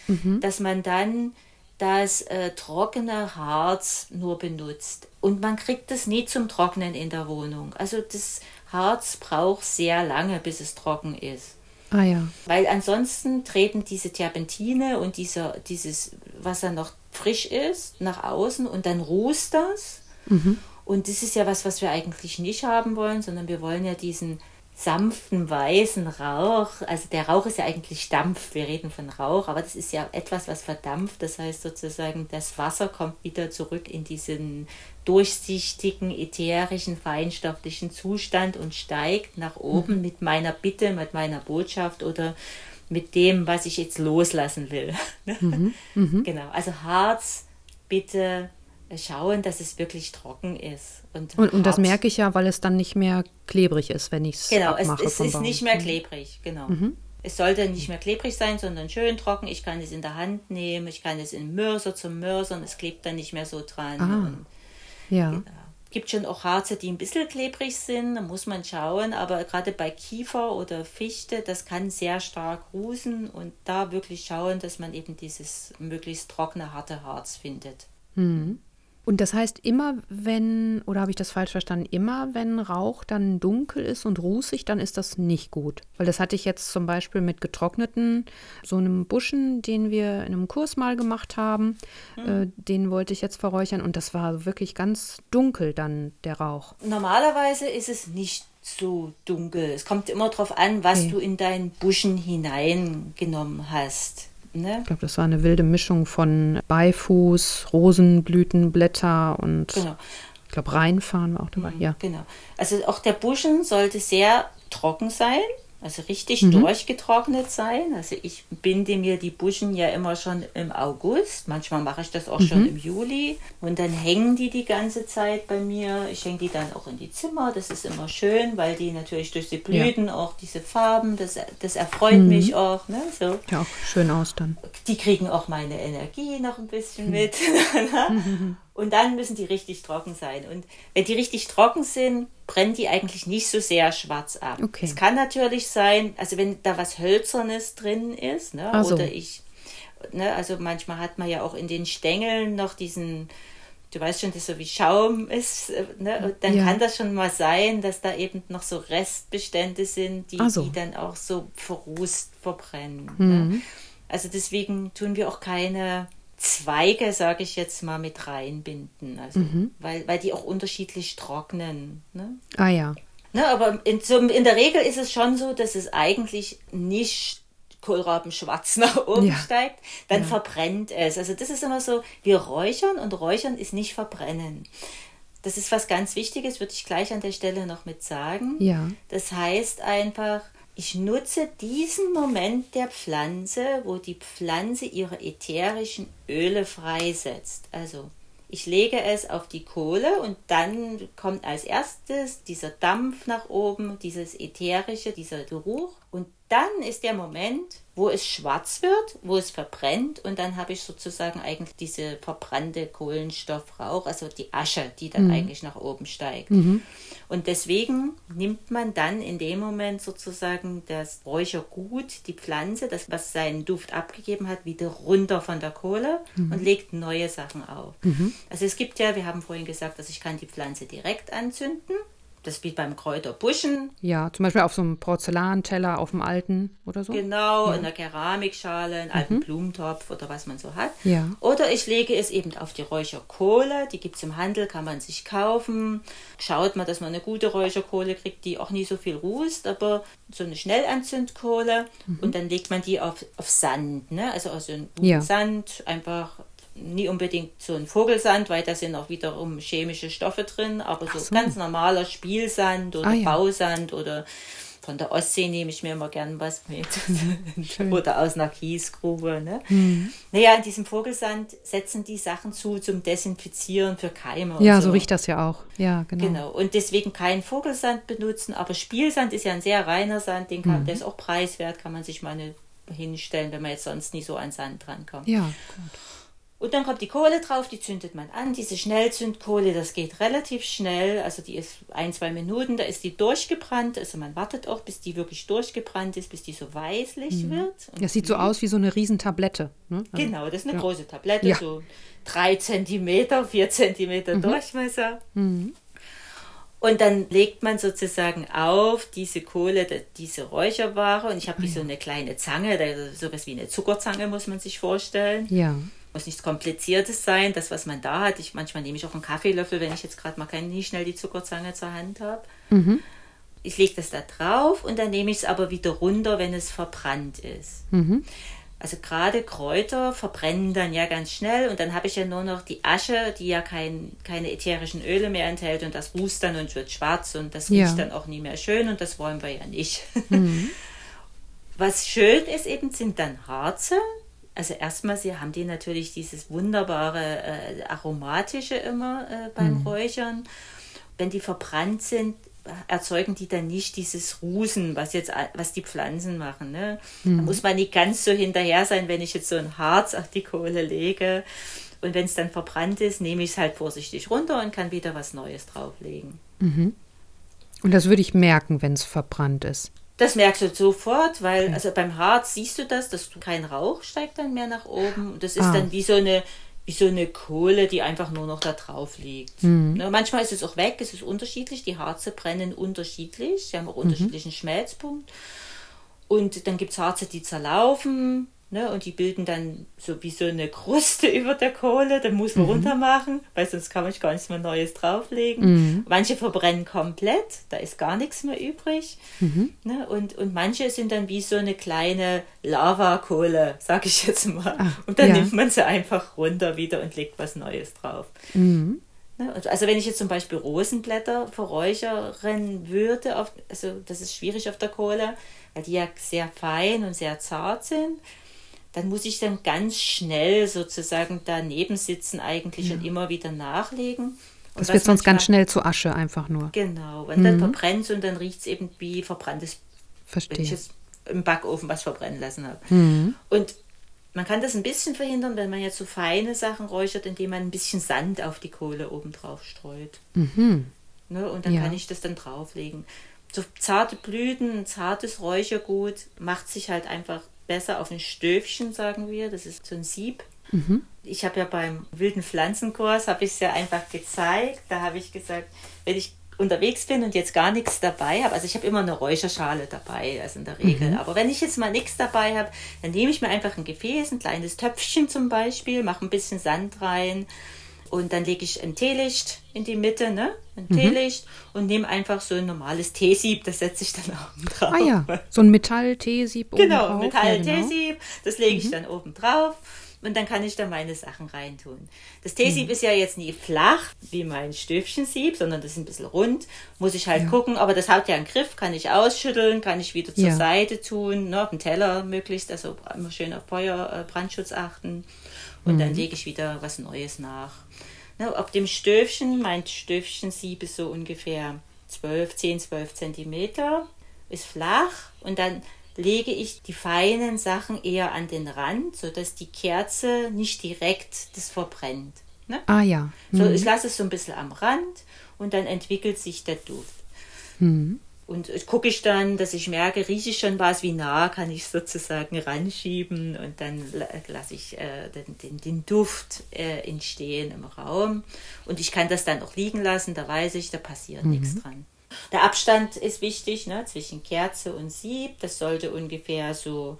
Speaker 2: mhm. dass man dann das äh, trockene Harz nur benutzt. Und man kriegt es nie zum Trocknen in der Wohnung. Also das Harz braucht sehr lange, bis es trocken ist.
Speaker 1: Ah ja.
Speaker 2: Weil ansonsten treten diese Terpentine und dieser, dieses, was dann noch frisch ist, nach außen und dann rußt das. Mhm. Und das ist ja was, was wir eigentlich nicht haben wollen, sondern wir wollen ja diesen sanften weißen Rauch. Also der Rauch ist ja eigentlich Dampf. Wir reden von Rauch, aber das ist ja etwas, was verdampft. Das heißt sozusagen, das Wasser kommt wieder zurück in diesen durchsichtigen, ätherischen, feinstofflichen Zustand und steigt nach oben mhm. mit meiner Bitte, mit meiner Botschaft oder mit dem, was ich jetzt loslassen will. Mhm. Mhm. Genau. Also Harz, bitte schauen, dass es wirklich trocken ist.
Speaker 1: Und, und, und, das merke ich ja, weil es dann nicht mehr klebrig ist, wenn ich
Speaker 2: es. Genau, es, ist nicht mehr klebrig, genau. Mhm. Es sollte nicht mehr klebrig sein, sondern schön trocken. Ich kann es in der Hand nehmen, ich kann es in Mörser zum Mörsern, es klebt dann nicht mehr so dran. Ah, und, ja. Genau. Gibt schon auch Harze, die ein bisschen klebrig sind, da muss man schauen, aber gerade bei Kiefer oder Fichte, das kann sehr stark rußen und da wirklich schauen, dass man eben dieses möglichst trockene, harte Harz findet.
Speaker 1: Mhm. Und das heißt, immer wenn, oder habe ich das falsch verstanden, immer wenn Rauch dann dunkel ist und rußig, dann ist das nicht gut. Weil das hatte ich jetzt zum Beispiel mit getrockneten, so einem Buschen, den wir in einem Kurs mal gemacht haben, mhm. äh, den wollte ich jetzt verräuchern und das war wirklich ganz dunkel dann, der Rauch.
Speaker 2: Normalerweise ist es nicht so dunkel. Es kommt immer darauf an, was okay. du in deinen Buschen hineingenommen hast.
Speaker 1: Ne? Ich glaube, das war eine wilde Mischung von Beifuß, Rosenblütenblätter und genau. ich glaube, Reinfahren war auch dabei. Mhm, ja.
Speaker 2: Genau. Also auch der Buschen sollte sehr trocken sein. Also richtig mhm. durchgetrocknet sein. Also ich binde mir die Buschen ja immer schon im August. Manchmal mache ich das auch mhm. schon im Juli. Und dann hängen die die ganze Zeit bei mir. Ich hänge die dann auch in die Zimmer. Das ist immer schön, weil die natürlich durch die Blüten ja. auch diese Farben, das, das erfreut mhm. mich auch. Ne? So.
Speaker 1: Ja, auch schön aus dann.
Speaker 2: Die kriegen auch meine Energie noch ein bisschen mhm. mit. Und dann müssen die richtig trocken sein. Und wenn die richtig trocken sind, brennen die eigentlich nicht so sehr schwarz ab. Okay. Es kann natürlich sein, also wenn da was Hölzernes drin ist, ne, so. oder ich, ne, also manchmal hat man ja auch in den Stängeln noch diesen, du weißt schon, das so wie Schaum ist, äh, ne, dann ja. kann das schon mal sein, dass da eben noch so Restbestände sind, die, so. die dann auch so verrußt verbrennen. Ne. Mhm. Ne? Also deswegen tun wir auch keine Zweige, sage ich jetzt mal, mit reinbinden. Also, mhm. weil, weil die auch unterschiedlich trocknen. Ne?
Speaker 1: Ah ja.
Speaker 2: Ne, aber in, so, in der Regel ist es schon so, dass es eigentlich nicht Kohlrabenschwarz nach oben ja. steigt, dann ja. verbrennt es. Also das ist immer so, wir räuchern und räuchern ist nicht verbrennen. Das ist was ganz Wichtiges, würde ich gleich an der Stelle noch mit sagen.
Speaker 1: Ja.
Speaker 2: Das heißt einfach, ich nutze diesen Moment der Pflanze, wo die Pflanze ihre ätherischen Öle freisetzt. Also ich lege es auf die Kohle und dann kommt als erstes dieser Dampf nach oben, dieses ätherische, dieser Geruch. Und dann ist der Moment, wo es schwarz wird, wo es verbrennt und dann habe ich sozusagen eigentlich diese verbrannte Kohlenstoffrauch, also die Asche, die dann mhm. eigentlich nach oben steigt. Mhm. Und deswegen nimmt man dann in dem Moment sozusagen das Räuchergut, die Pflanze, das was seinen Duft abgegeben hat, wieder runter von der Kohle mhm. und legt neue Sachen auf. Mhm. Also es gibt ja, wir haben vorhin gesagt, dass ich kann die Pflanze direkt anzünden das wie beim Kräuterbuschen.
Speaker 1: Ja, zum Beispiel auf so einem Porzellanteller, auf dem alten oder so.
Speaker 2: Genau, ja. in einer Keramikschale, einen mhm. alten Blumentopf oder was man so hat. Ja. Oder ich lege es eben auf die Räucherkohle, die gibt es im Handel, kann man sich kaufen. Schaut mal, dass man eine gute Räucherkohle kriegt, die auch nie so viel rußt, aber so eine Schnellanzündkohle. Mhm. Und dann legt man die auf, auf Sand, ne? also aus so einem ja. Sand, einfach nie unbedingt so ein Vogelsand, weil da sind auch wiederum chemische Stoffe drin, aber so, so. ganz normaler Spielsand oder ah, ja. Bausand oder von der Ostsee nehme ich mir immer gern was mit. oder aus einer Kiesgrube. Ne? Mhm. Naja, in diesem Vogelsand setzen die Sachen zu zum Desinfizieren für Keime.
Speaker 1: Ja, so. so riecht das ja auch. Ja, genau.
Speaker 2: Genau. Und deswegen kein Vogelsand benutzen, aber Spielsand ist ja ein sehr reiner Sand, den kann, mhm. der ist auch preiswert, kann man sich mal eine hinstellen, wenn man jetzt sonst nie so an Sand drankommt.
Speaker 1: Ja, gut.
Speaker 2: Und dann kommt die Kohle drauf, die zündet man an. Diese Schnellzündkohle, das geht relativ schnell. Also die ist ein, zwei Minuten, da ist die durchgebrannt. Also man wartet auch, bis die wirklich durchgebrannt ist, bis die so weißlich mhm. wird.
Speaker 1: Und das sieht so aus wie so eine Riesentablette.
Speaker 2: Ne? Also, genau, das ist eine ja. große Tablette, ja. so drei Zentimeter, vier Zentimeter mhm. Durchmesser. Mhm. Und dann legt man sozusagen auf diese Kohle, diese Räucherware. Und ich habe wie so eine kleine Zange, sowas wie eine Zuckerzange muss man sich vorstellen.
Speaker 1: Ja
Speaker 2: muss nichts Kompliziertes sein, das, was man da hat. Ich, manchmal nehme ich auch einen Kaffeelöffel, wenn ich jetzt gerade mal keine, nie schnell die Zuckerzange zur Hand habe. Mhm. Ich lege das da drauf und dann nehme ich es aber wieder runter, wenn es verbrannt ist. Mhm. Also gerade Kräuter verbrennen dann ja ganz schnell und dann habe ich ja nur noch die Asche, die ja kein, keine ätherischen Öle mehr enthält und das rußt dann und wird schwarz und das riecht ja. dann auch nie mehr schön und das wollen wir ja nicht. Mhm. Was schön ist eben, sind dann Harze, also erstmal, sie haben die natürlich dieses wunderbare äh, aromatische immer äh, beim mhm. Räuchern. Wenn die verbrannt sind, erzeugen die dann nicht dieses Rusen, was jetzt was die Pflanzen machen. Ne? Mhm. Da muss man nicht ganz so hinterher sein, wenn ich jetzt so ein Harz auf die Kohle lege. Und wenn es dann verbrannt ist, nehme ich es halt vorsichtig runter und kann wieder was Neues drauflegen.
Speaker 1: Mhm. Und das würde ich merken, wenn es verbrannt ist.
Speaker 2: Das merkst du sofort, weil also beim Harz siehst du das, dass du kein Rauch steigt dann mehr nach oben. Und das ist ah. dann wie so eine wie so eine Kohle, die einfach nur noch da drauf liegt. Mhm. Ne, manchmal ist es auch weg, es ist unterschiedlich. Die Harze brennen unterschiedlich, sie haben auch mhm. unterschiedlichen Schmelzpunkt. Und dann gibt es Harze, die zerlaufen, Ne, und die bilden dann so wie so eine Kruste über der Kohle, dann muss man mhm. runter machen, weil sonst kann man gar nichts mehr Neues drauflegen. Mhm. Manche verbrennen komplett, da ist gar nichts mehr übrig. Mhm. Ne, und, und manche sind dann wie so eine kleine Lavakohle, sag ich jetzt mal. Ach, und dann ja. nimmt man sie einfach runter wieder und legt was Neues drauf. Mhm. Ne, also wenn ich jetzt zum Beispiel Rosenblätter verräuchern würde, also das ist schwierig auf der Kohle, weil die ja sehr fein und sehr zart sind dann muss ich dann ganz schnell sozusagen daneben sitzen eigentlich ja. und immer wieder nachlegen.
Speaker 1: Und das wird sonst ganz schnell zu Asche einfach nur.
Speaker 2: Genau, und mhm. dann verbrennt es und dann riecht es eben wie verbranntes,
Speaker 1: Verstehe. wenn ich
Speaker 2: es im Backofen was verbrennen lassen habe. Mhm. Und man kann das ein bisschen verhindern, wenn man jetzt so feine Sachen räuchert, indem man ein bisschen Sand auf die Kohle oben drauf streut. Mhm. Ne, und dann ja. kann ich das dann drauflegen. So zarte Blüten, zartes Räuchergut macht sich halt einfach besser auf ein Stöfchen, sagen wir. Das ist so ein Sieb. Mhm. Ich habe ja beim wilden Pflanzenkurs, habe ich es ja einfach gezeigt. Da habe ich gesagt, wenn ich unterwegs bin und jetzt gar nichts dabei habe, also ich habe immer eine Räucherschale dabei, also in der Regel. Mhm. Aber wenn ich jetzt mal nichts dabei habe, dann nehme ich mir einfach ein Gefäß, ein kleines Töpfchen zum Beispiel, mache ein bisschen Sand rein und dann lege ich ein Teelicht in die Mitte, ne? Ein mhm. Teelicht und nehme einfach so ein normales Teesieb, das setze ich dann oben drauf.
Speaker 1: Ah ja, so ein Metall-Teesieb
Speaker 2: oben genau, drauf. Metall-Teesieb, ja, genau. das lege ich mhm. dann oben drauf und dann kann ich da meine Sachen reintun. Das Teesieb mhm. ist ja jetzt nie flach wie mein Stöfchensieb, sondern das ist ein bisschen rund. Muss ich halt ja. gucken, aber das hat ja einen Griff, kann ich ausschütteln, kann ich wieder zur ja. Seite tun, ne, auf den Teller möglichst, also immer schön auf Feuer, äh, Brandschutz achten und mhm. dann lege ich wieder was Neues nach. Ne, auf dem Stöfchen, mein Stöfchensieb ist so ungefähr 12, 10, 12 Zentimeter, ist flach und dann lege ich die feinen Sachen eher an den Rand, sodass die Kerze nicht direkt das verbrennt.
Speaker 1: Ne? Ah ja.
Speaker 2: Mhm. So, ich lasse es so ein bisschen am Rand und dann entwickelt sich der Duft. Mhm. Und gucke ich dann, dass ich merke, rieche ich schon was, wie nah kann ich sozusagen ranschieben und dann lasse ich äh, den, den, den, Duft äh, entstehen im Raum. Und ich kann das dann auch liegen lassen, da weiß ich, da passiert mhm. nichts dran. Der Abstand ist wichtig ne, zwischen Kerze und Sieb. Das sollte ungefähr so,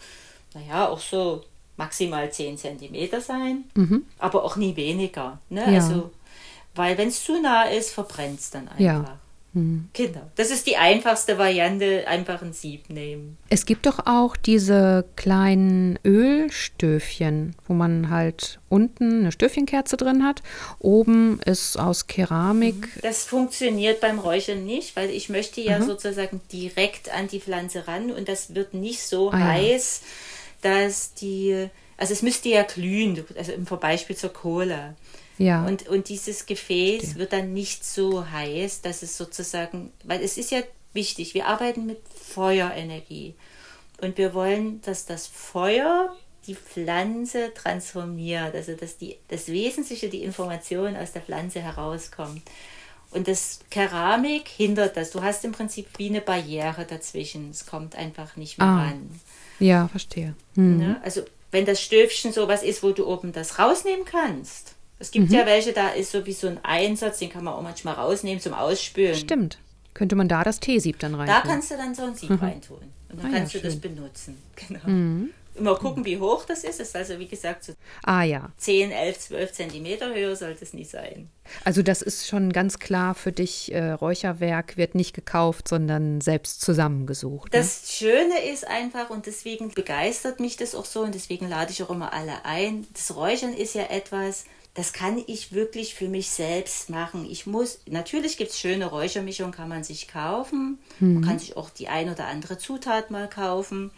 Speaker 2: naja, auch so maximal 10 cm sein, mhm. aber auch nie weniger. Ne? Ja. Also, weil wenn es zu nah ist, verbrennt es dann einfach. Ja. Mhm. Genau. Das ist die einfachste Variante, einfach ein Sieb nehmen.
Speaker 1: Es gibt doch auch diese kleinen Ölstöfchen, wo man halt unten eine Stöfchenkerze drin hat. Oben ist aus Keramik. Mhm.
Speaker 2: Das funktioniert beim Räuchern nicht, weil ich möchte ja mhm. sozusagen direkt an die Pflanze ran und das wird nicht so ah, heiß, ja. dass die, also es müsste ja glühen, also im Beispiel zur Kohle. Ja. Und, und dieses Gefäß Verstehe. wird dann nicht so heiß, dass es sozusagen, weil es ist ja wichtig, wir arbeiten mit Feuerenergie. Und wir wollen, dass das Feuer die Pflanze transformiert, also dass die, das Wesentliche, die Information aus der Pflanze herauskommt. Und das Keramik hindert das. Du hast im Prinzip wie eine Barriere dazwischen. Es kommt einfach nicht mehr ah. ran.
Speaker 1: Ja, verstehe. Mhm.
Speaker 2: Ne? Also wenn das Stöfchen sowas ist, wo du oben das rausnehmen kannst, es gibt mhm. ja welche, da ist so wie so ein Einsatz, den kann man auch manchmal rausnehmen zum Ausspülen.
Speaker 1: Stimmt. Könnte man da das Teesieb dann rein?
Speaker 2: Da kannst du dann so ein Sieb mhm. reintun. Und dann ah, kannst ja, du schön. das benutzen. Genau. Mhm. Immer gucken, wie hoch das ist. Das ist also, wie gesagt, so
Speaker 1: ah, ja.
Speaker 2: 10, 11, 12 Zentimeter höher sollte es nie sein.
Speaker 1: Also das ist schon ganz klar für dich, äh, Räucherwerk wird nicht gekauft, sondern selbst zusammengesucht.
Speaker 2: Ne? Das Schöne ist einfach, und deswegen begeistert mich das auch so, und deswegen lade ich auch immer alle ein, das Räuchern ist ja etwas, das kann ich wirklich für mich selbst machen. Ich muss, natürlich gibt es schöne Räuchermischungen, kann man sich kaufen. Mhm. Man kann sich auch die ein oder andere Zutat mal kaufen.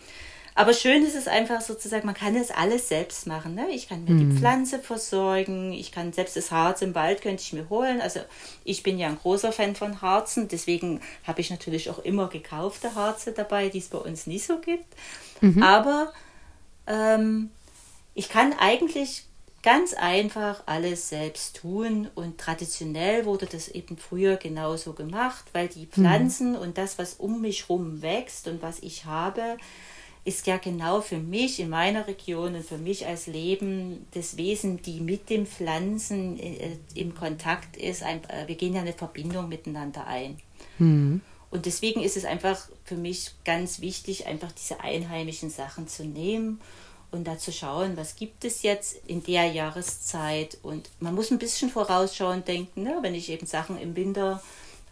Speaker 2: Aber schön ist es einfach sozusagen, man kann das alles selbst machen. Ne? Ich kann mir mhm. die Pflanze versorgen, ich kann selbst das Harz im Wald könnte ich mir holen. Also ich bin ja ein großer Fan von Harzen, deswegen habe ich natürlich auch immer gekaufte Harze dabei, die es bei uns nicht so gibt. Mhm. Aber ähm, ich kann eigentlich ganz einfach alles selbst tun und traditionell wurde das eben früher genauso gemacht, weil die Pflanzen mhm. und das, was um mich herum wächst und was ich habe, ist ja genau für mich in meiner Region und für mich als Leben das Wesen, die mit den Pflanzen äh, im Kontakt ist. Ein, äh, wir gehen ja eine Verbindung miteinander ein. Mhm. Und deswegen ist es einfach für mich ganz wichtig, einfach diese einheimischen Sachen zu nehmen und da zu schauen, was gibt es jetzt in der Jahreszeit. Und man muss ein bisschen vorausschauend denken, ne? wenn ich eben Sachen im Winter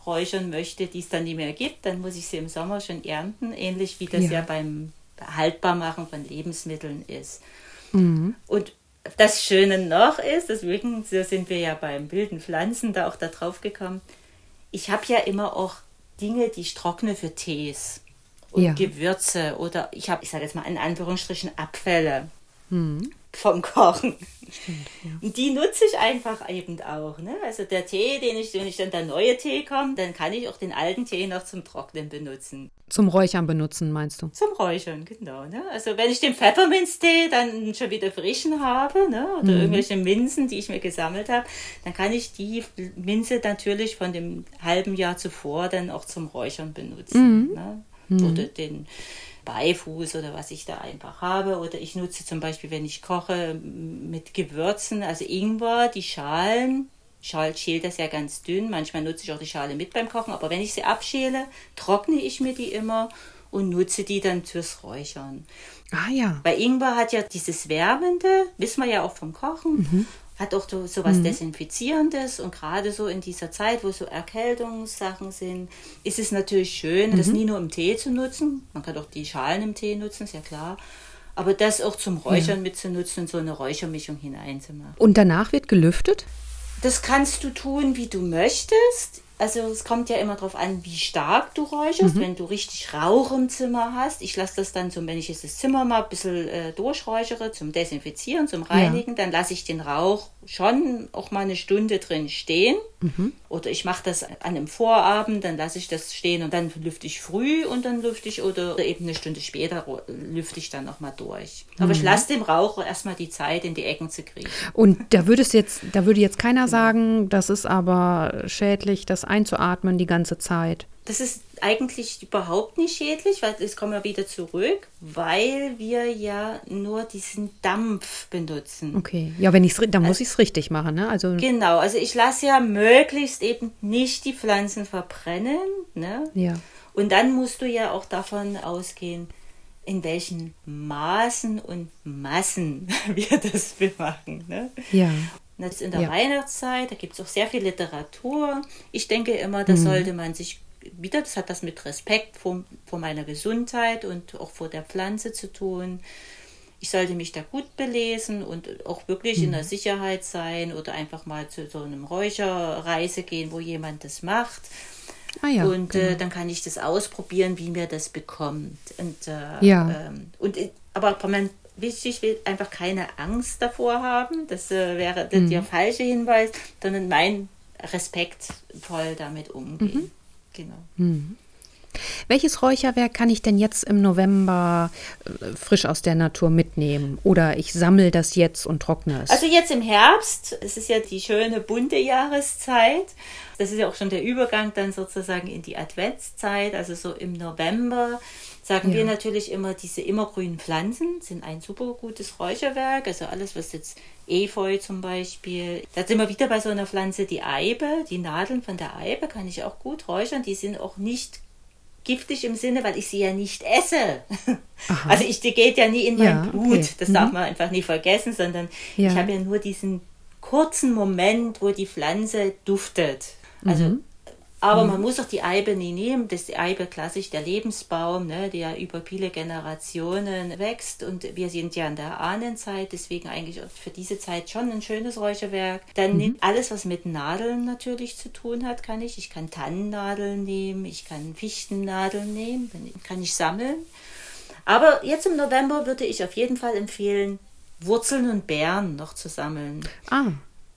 Speaker 2: räuchern möchte, die es dann nicht mehr gibt, dann muss ich sie im Sommer schon ernten, ähnlich wie das ja, ja beim Haltbarmachen von Lebensmitteln ist. Mhm. Und das Schöne noch ist, deswegen so sind wir ja beim wilden Pflanzen da auch da drauf gekommen, ich habe ja immer auch Dinge, die ich trockne für Tees und ja. Gewürze oder ich habe, ich sage jetzt mal in Anführungsstrichen Abfälle hm. vom Kochen. Stimmt, ja. Und die nutze ich einfach eben auch. Ne? Also der Tee, den ich, wenn ich dann der neue Tee kommt, dann kann ich auch den alten Tee noch zum Trocknen benutzen.
Speaker 1: Zum Räuchern benutzen, meinst du?
Speaker 2: Zum Räuchern, genau. Ne? Also wenn ich den Pfefferminztee dann schon wieder frischen habe, ne? oder mhm. irgendwelche Minzen, die ich mir gesammelt habe, dann kann ich die Minze natürlich von dem halben Jahr zuvor dann auch zum Räuchern benutzen. Mhm. Ne? Mhm. oder den Beifuß oder was ich da einfach habe. Oder ich nutze zum Beispiel, wenn ich koche, mit Gewürzen, also Ingwer, die Schalen. Schal schält das ja ganz dünn. Manchmal nutze ich auch die Schale mit beim Kochen. Aber wenn ich sie abschäle, trockne ich mir die immer und nutze die dann fürs Räuchern.
Speaker 1: Ah ja.
Speaker 2: Weil Ingwer hat ja dieses Wärmende, wissen wir ja auch vom Kochen. Mhm hat auch so, so was mhm. Desinfizierendes und gerade so in dieser Zeit, wo so Erkältungssachen sind, ist es natürlich schön, mhm. das nie nur im Tee zu nutzen. Man kann auch die Schalen im Tee nutzen, ist ja klar. Aber das auch zum Räuchern ja. mitzunutzen und so eine Räuchermischung hineinzumachen.
Speaker 1: Und danach wird gelüftet?
Speaker 2: Das kannst du tun, wie du möchtest. also es kommt ja immer darauf an, wie stark du räucherst. Mhm. Wenn du richtig Rauch im Zimmer hast, ich lasse das dann so, wenn ich jetzt das Zimmer mal ein bisschen äh, durchräuchere zum Desinfizieren, zum Reinigen, ja. dann lasse ich den Rauch schon auch mal eine Stunde drin stehen. Mhm. Oder ich mache das an einem Vorabend, dann lasse ich das stehen und dann lüfte ich früh und dann lüfte ich oder eben eine Stunde später lüfte ich dann nochmal durch. Aber mhm. ich lasse dem Rauch erstmal die Zeit, in die Ecken zu kriegen.
Speaker 1: Und da würde es jetzt, da würde jetzt keiner sagen, das ist aber schädlich, das einzuatmen die ganze Zeit.
Speaker 2: Das ist eigentlich überhaupt nicht schädlich, weil es kommen wir wieder zurück, weil wir ja nur diesen Dampf benutzen.
Speaker 1: Okay, ja, wenn ich dann muss ich es richtig machen, ne?
Speaker 2: Also genau, also ich lasse ja möglichst eben nicht die Pflanzen verbrennen, ne?
Speaker 1: Ja.
Speaker 2: Und dann musst du ja auch davon ausgehen, in welchen Maßen und Massen wir das machen. Ne?
Speaker 1: Ja.
Speaker 2: Das ist in der ja. Weihnachtszeit, da gibt es auch sehr viel Literatur. Ich denke immer, da mhm. sollte man sich wieder, das hat das mit Respekt vor, vor meiner Gesundheit und auch vor der Pflanze zu tun. Ich sollte mich da gut belesen und auch wirklich mhm. in der Sicherheit sein oder einfach mal zu so einem Räucherreise gehen, wo jemand das macht. Ah ja, und äh, genau. äh, dann kann ich das ausprobieren, wie mir das bekommt. Und, äh,
Speaker 1: ja.
Speaker 2: Ähm, und, äh, aber man, wichtig will einfach keine Angst davor haben. Das äh, wäre mhm. der falsche Hinweis, sondern mein respektvoll damit umgehen. Mhm. Genau.
Speaker 1: Mhm. Welches Räucherwerk kann ich denn jetzt im November äh, frisch aus der Natur mitnehmen? Oder ich sammle das jetzt und trockne es?
Speaker 2: Also jetzt im Herbst, es ist ja die schöne bunte Jahreszeit. Das ist ja auch schon der Übergang dann sozusagen in die Adventszeit, also so im November sagen ja. wir natürlich immer, diese immergrünen Pflanzen sind ein super gutes Räucherwerk. Also alles, was jetzt Efeu zum Beispiel. Da sind wir wieder bei so einer Pflanze, die Eibe. Die Nadeln von der Eibe kann ich auch gut räuchern. Die sind auch nicht giftig im Sinne, weil ich sie ja nicht esse. Aha. Also ich, die geht ja nie in mein ja, Blut. Okay. Das mhm. darf man einfach nie vergessen, sondern ja. ich habe ja nur diesen kurzen Moment, wo die Pflanze duftet. Also mhm. Aber mhm. man muss auch die Eibe nie nehmen. Das ist die Eibe klassisch der Lebensbaum, ne, der über viele Generationen wächst. Und wir sind ja in der Ahnenzeit, deswegen eigentlich für diese Zeit schon ein schönes Räucherwerk. Dann mhm. alles, was mit Nadeln natürlich zu tun hat, kann ich. Ich kann Tannennadeln nehmen, ich kann Fichtennadeln nehmen, kann ich sammeln. Aber jetzt im November würde ich auf jeden Fall empfehlen, Wurzeln und Beeren noch zu sammeln.
Speaker 1: Ah.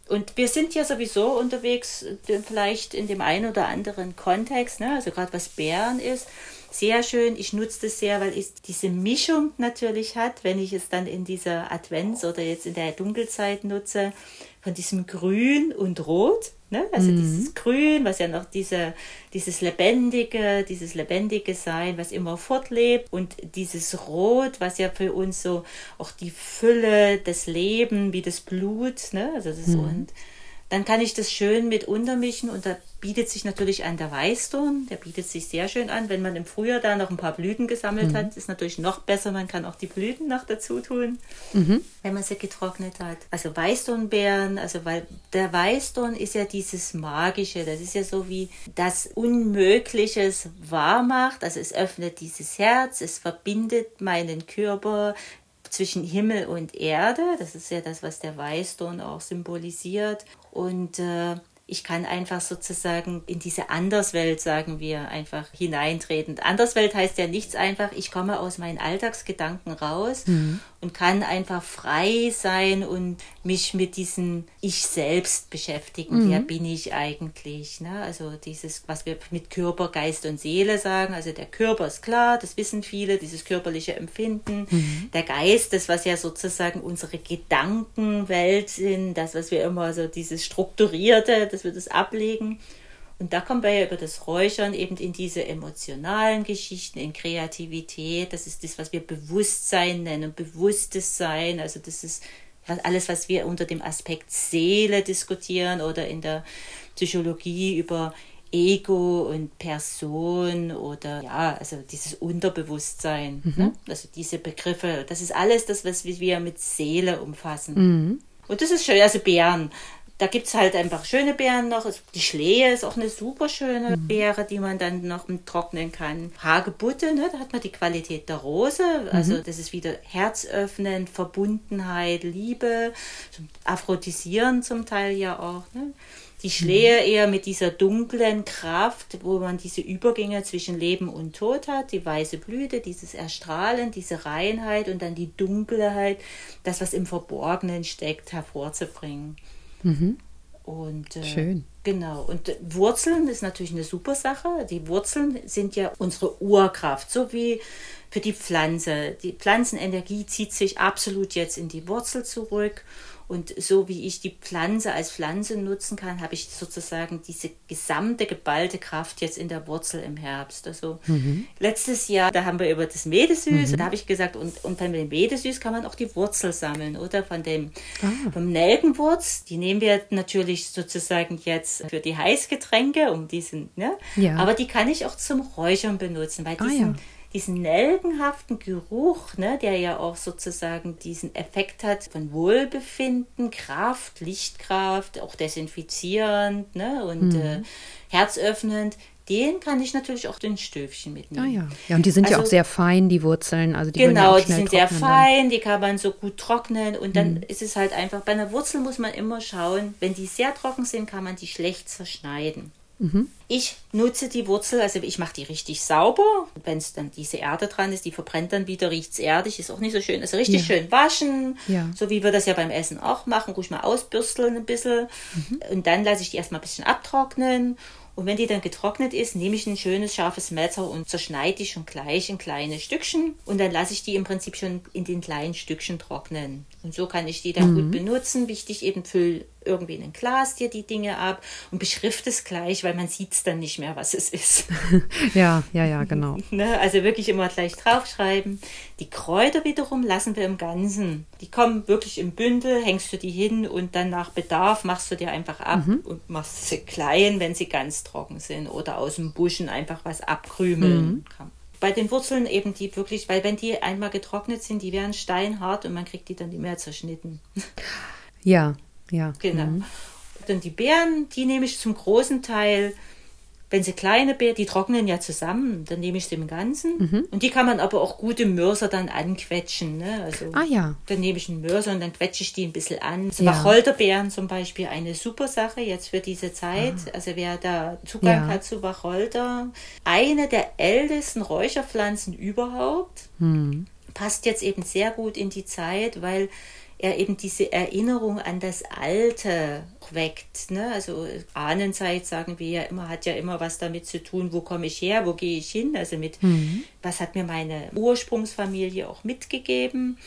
Speaker 2: Und wir sind ja sowieso unterwegs, äh, vielleicht in dem einen oder anderen Kontext, ne? also gerade was Bären ist. Sehr schön, ich nutze das sehr, weil es diese Mischung natürlich hat, wenn ich es dann in dieser Advents- oder jetzt in der Dunkelzeit nutze, von diesem Grün und Rot. Ne? Also mhm. dieses Grün, was ja noch diese, dieses lebendige, dieses lebendige Sein, was immer fortlebt und dieses Rot, was ja für uns so auch die Fülle des Lebens, wie das Blut, ne? Also das mhm. und dann kann ich das schön mit untermischen und da bietet sich natürlich an der Weißdorn, der bietet sich sehr schön an. Wenn man im Frühjahr da noch ein paar Blüten gesammelt mhm. hat, ist natürlich noch besser. Man kann auch die Blüten noch dazu tun, mhm. wenn man sie getrocknet hat. Also Weißdornbeeren, also weil der Weißdorn ist ja dieses Magische, das ist ja so wie das Unmögliches wahr macht. Also es öffnet dieses Herz, es verbindet meinen Körper zwischen Himmel und Erde. Das ist ja das, was der Weißdorn auch symbolisiert. Und äh, ich kann einfach sozusagen in diese Anderswelt, sagen wir, einfach hineintreten. Anderswelt heißt ja nichts einfach, ich komme aus meinen Alltagsgedanken raus mhm. und kann einfach frei sein und mich mit diesem Ich selbst beschäftigen. Mhm. Wer bin ich eigentlich? Ne? Also dieses, was wir mit Körper, Geist und Seele sagen. Also der Körper ist klar, das wissen viele, dieses körperliche Empfinden. Mhm. Der Geist, das was ja sozusagen unsere Gedankenwelt sind, das was wir immer so dieses strukturierte, das dass wir das ablegen. Und da kommen wir ja über das Räuchern eben in diese emotionalen Geschichten, in Kreativität. Das ist das, was wir Bewusstsein nennen, bewusstes Sein. Also das ist alles, was wir unter dem Aspekt Seele diskutieren oder in der Psychologie über Ego und Person oder ja, also dieses Unterbewusstsein. Mhm. Ne? Also diese Begriffe, das ist alles das, was wir mit Seele umfassen. Mhm. Und das ist schön, also Bären da gibt es halt einfach schöne Beeren noch. Die Schlehe ist auch eine super schöne mhm. Beere, die man dann noch trocknen kann. Hagebutte, ne, da hat man die Qualität der Rose. Also mhm. das ist wieder herzöffnend, Verbundenheit, Liebe, aphrodisieren zum Teil ja auch. Ne? Die Schlehe eher mit dieser dunklen Kraft, wo man diese Übergänge zwischen Leben und Tod hat, die weiße Blüte, dieses Erstrahlen, diese Reinheit und dann die Dunkelheit, das, was im Verborgenen steckt, hervorzubringen. Mhm. Und, äh, Schön. Genau. Und Wurzeln ist natürlich eine super Sache. Die Wurzeln sind ja unsere Urkraft, so wie für die Pflanze. Die Pflanzenenergie zieht sich absolut jetzt in die Wurzel zurück. Und so wie ich die Pflanze als Pflanze nutzen kann, habe ich sozusagen diese gesamte geballte Kraft jetzt in der Wurzel im Herbst. Also mhm. letztes Jahr, da haben wir über das Medesüß mhm. da habe ich gesagt, und, und bei dem Medesüß kann man auch die Wurzel sammeln, oder? Von dem ah. vom Nelkenwurz, die nehmen wir natürlich sozusagen jetzt für die Heißgetränke, um diesen, ne? Ja. Aber die kann ich auch zum Räuchern benutzen, weil diesen ah, ja diesen nelkenhaften Geruch, ne, der ja auch sozusagen diesen Effekt hat von Wohlbefinden, Kraft, Lichtkraft, auch desinfizierend ne, und mhm. äh, herzöffnend, den kann ich natürlich auch den Stöfchen mitnehmen.
Speaker 1: Ah ja. ja, und die sind also, ja auch sehr fein, die Wurzeln. Also die
Speaker 2: genau,
Speaker 1: ja
Speaker 2: die sind sehr fein, dann. die kann man so gut trocknen. Und dann mhm. ist es halt einfach, bei einer Wurzel muss man immer schauen, wenn die sehr trocken sind, kann man die schlecht zerschneiden. Mhm. Ich nutze die Wurzel, also ich mache die richtig sauber. Wenn es dann diese Erde dran ist, die verbrennt dann wieder, riecht es erdig, ist auch nicht so schön. Also richtig ja. schön waschen, ja. so wie wir das ja beim Essen auch machen, ruhig mal ausbürsteln ein bisschen. Mhm. Und dann lasse ich die erstmal ein bisschen abtrocknen und wenn die dann getrocknet ist, nehme ich ein schönes scharfes Messer und zerschneide die schon gleich in kleine Stückchen und dann lasse ich die im Prinzip schon in den kleinen Stückchen trocknen. Und so kann ich die dann mhm. gut benutzen. Wichtig eben füll irgendwie in ein Glas dir die Dinge ab und beschrift es gleich, weil man sieht es dann nicht mehr, was es ist.
Speaker 1: ja, ja, ja, genau.
Speaker 2: ne? Also wirklich immer gleich draufschreiben. Die Kräuter wiederum lassen wir im Ganzen. Die kommen wirklich im Bündel, hängst du die hin und dann nach Bedarf machst du dir einfach ab mhm. und machst sie klein, wenn sie ganz trocken sind oder aus dem Buschen einfach was abkrümeln mhm. kann bei den Wurzeln eben die wirklich, weil wenn die einmal getrocknet sind, die werden steinhart und man kriegt die dann nicht mehr zerschnitten.
Speaker 1: Ja, ja.
Speaker 2: Genau. Mhm. Dann die Beeren, die nehme ich zum großen Teil, wenn sie kleine Beeren, die trocknen ja zusammen, dann nehme ich sie im Ganzen. Mhm. Und die kann man aber auch gut im Mörser dann anquetschen. Ne? Also,
Speaker 1: ah ja.
Speaker 2: Dann nehme ich einen Mörser und dann quetsche ich die ein bisschen an. Also ja. Wacholderbeeren zum Beispiel eine super Sache jetzt für diese Zeit. Ah. Also wer da Zugang ja. hat zu Wacholder, eine der ältesten Räucherpflanzen überhaupt. Mhm. Passt jetzt eben sehr gut in die Zeit, weil er eben diese Erinnerung an das Alte weckt. Ne? Also Ahnenzeit, sagen wir ja immer, hat ja immer was damit zu tun, wo komme ich her, wo gehe ich hin, also mit, mhm. was hat mir meine Ursprungsfamilie auch mitgegeben.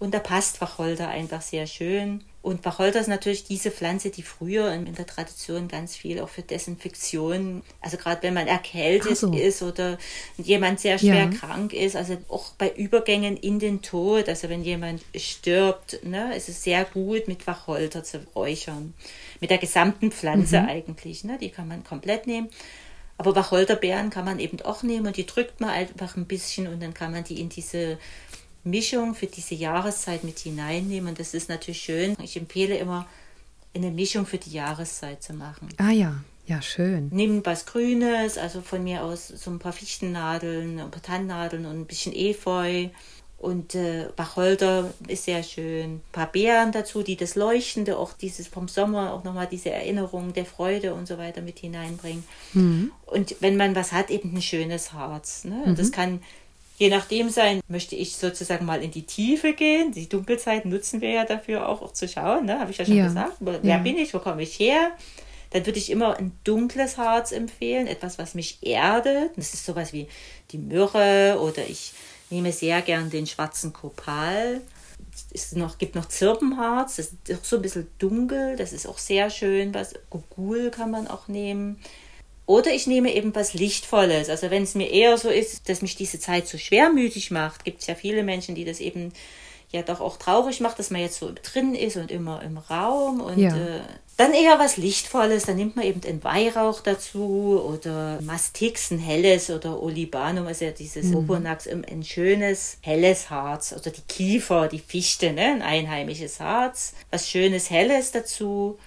Speaker 2: Und da passt Wacholder einfach sehr schön. Und Wacholder ist natürlich diese Pflanze, die früher in der Tradition ganz viel auch für Desinfektion, also gerade wenn man erkältet so. ist oder jemand sehr schwer ja. krank ist, also auch bei Übergängen in den Tod, also wenn jemand stirbt, ne, ist es sehr gut mit Wacholder zu räuchern. Mit der gesamten Pflanze mhm. eigentlich, ne, die kann man komplett nehmen. Aber Wacholderbeeren kann man eben auch nehmen und die drückt man einfach ein bisschen und dann kann man die in diese Mischung für diese Jahreszeit mit hineinnehmen. Und das ist natürlich schön. Ich empfehle immer, eine Mischung für die Jahreszeit zu machen.
Speaker 1: Ah ja, ja, schön.
Speaker 2: Nimm was Grünes, also von mir aus so ein paar Fichtennadeln, ein paar Tannennadeln und ein bisschen Efeu. Und äh, Wacholder ist sehr schön. Ein paar Beeren dazu, die das Leuchtende, auch dieses vom Sommer, auch nochmal diese Erinnerung der Freude und so weiter mit hineinbringen. Mhm. Und wenn man was hat, eben ein schönes Harz. Ne? Mhm. Das kann je nachdem sein, möchte ich sozusagen mal in die Tiefe gehen. Die Dunkelzeit nutzen wir ja dafür auch, auch zu schauen, ne? habe ich ja schon ja. gesagt. Wer ja. bin ich, wo komme ich her? Dann würde ich immer ein dunkles Harz empfehlen, etwas, was mich erdet. Das ist sowas wie die Myrrhe oder ich nehme sehr gern den schwarzen Kopal. Es noch, gibt noch Zirbenharz, das ist auch so ein bisschen dunkel, das ist auch sehr schön. Was Gugul kann man auch nehmen. Oder ich nehme eben was Lichtvolles. Also wenn es mir eher so ist, dass mich diese Zeit so schwermütig macht, gibt es ja viele Menschen, die das eben ja doch auch traurig macht, dass man jetzt so drin ist und immer im Raum und ja. äh, dann eher was Lichtvolles, dann nimmt man eben den Weihrauch dazu oder Mastix, ein helles oder Olibanum, also ja dieses mhm. Oponax, ein schönes helles Harz oder die Kiefer, die Fichte, ne? ein einheimisches Harz, was schönes helles dazu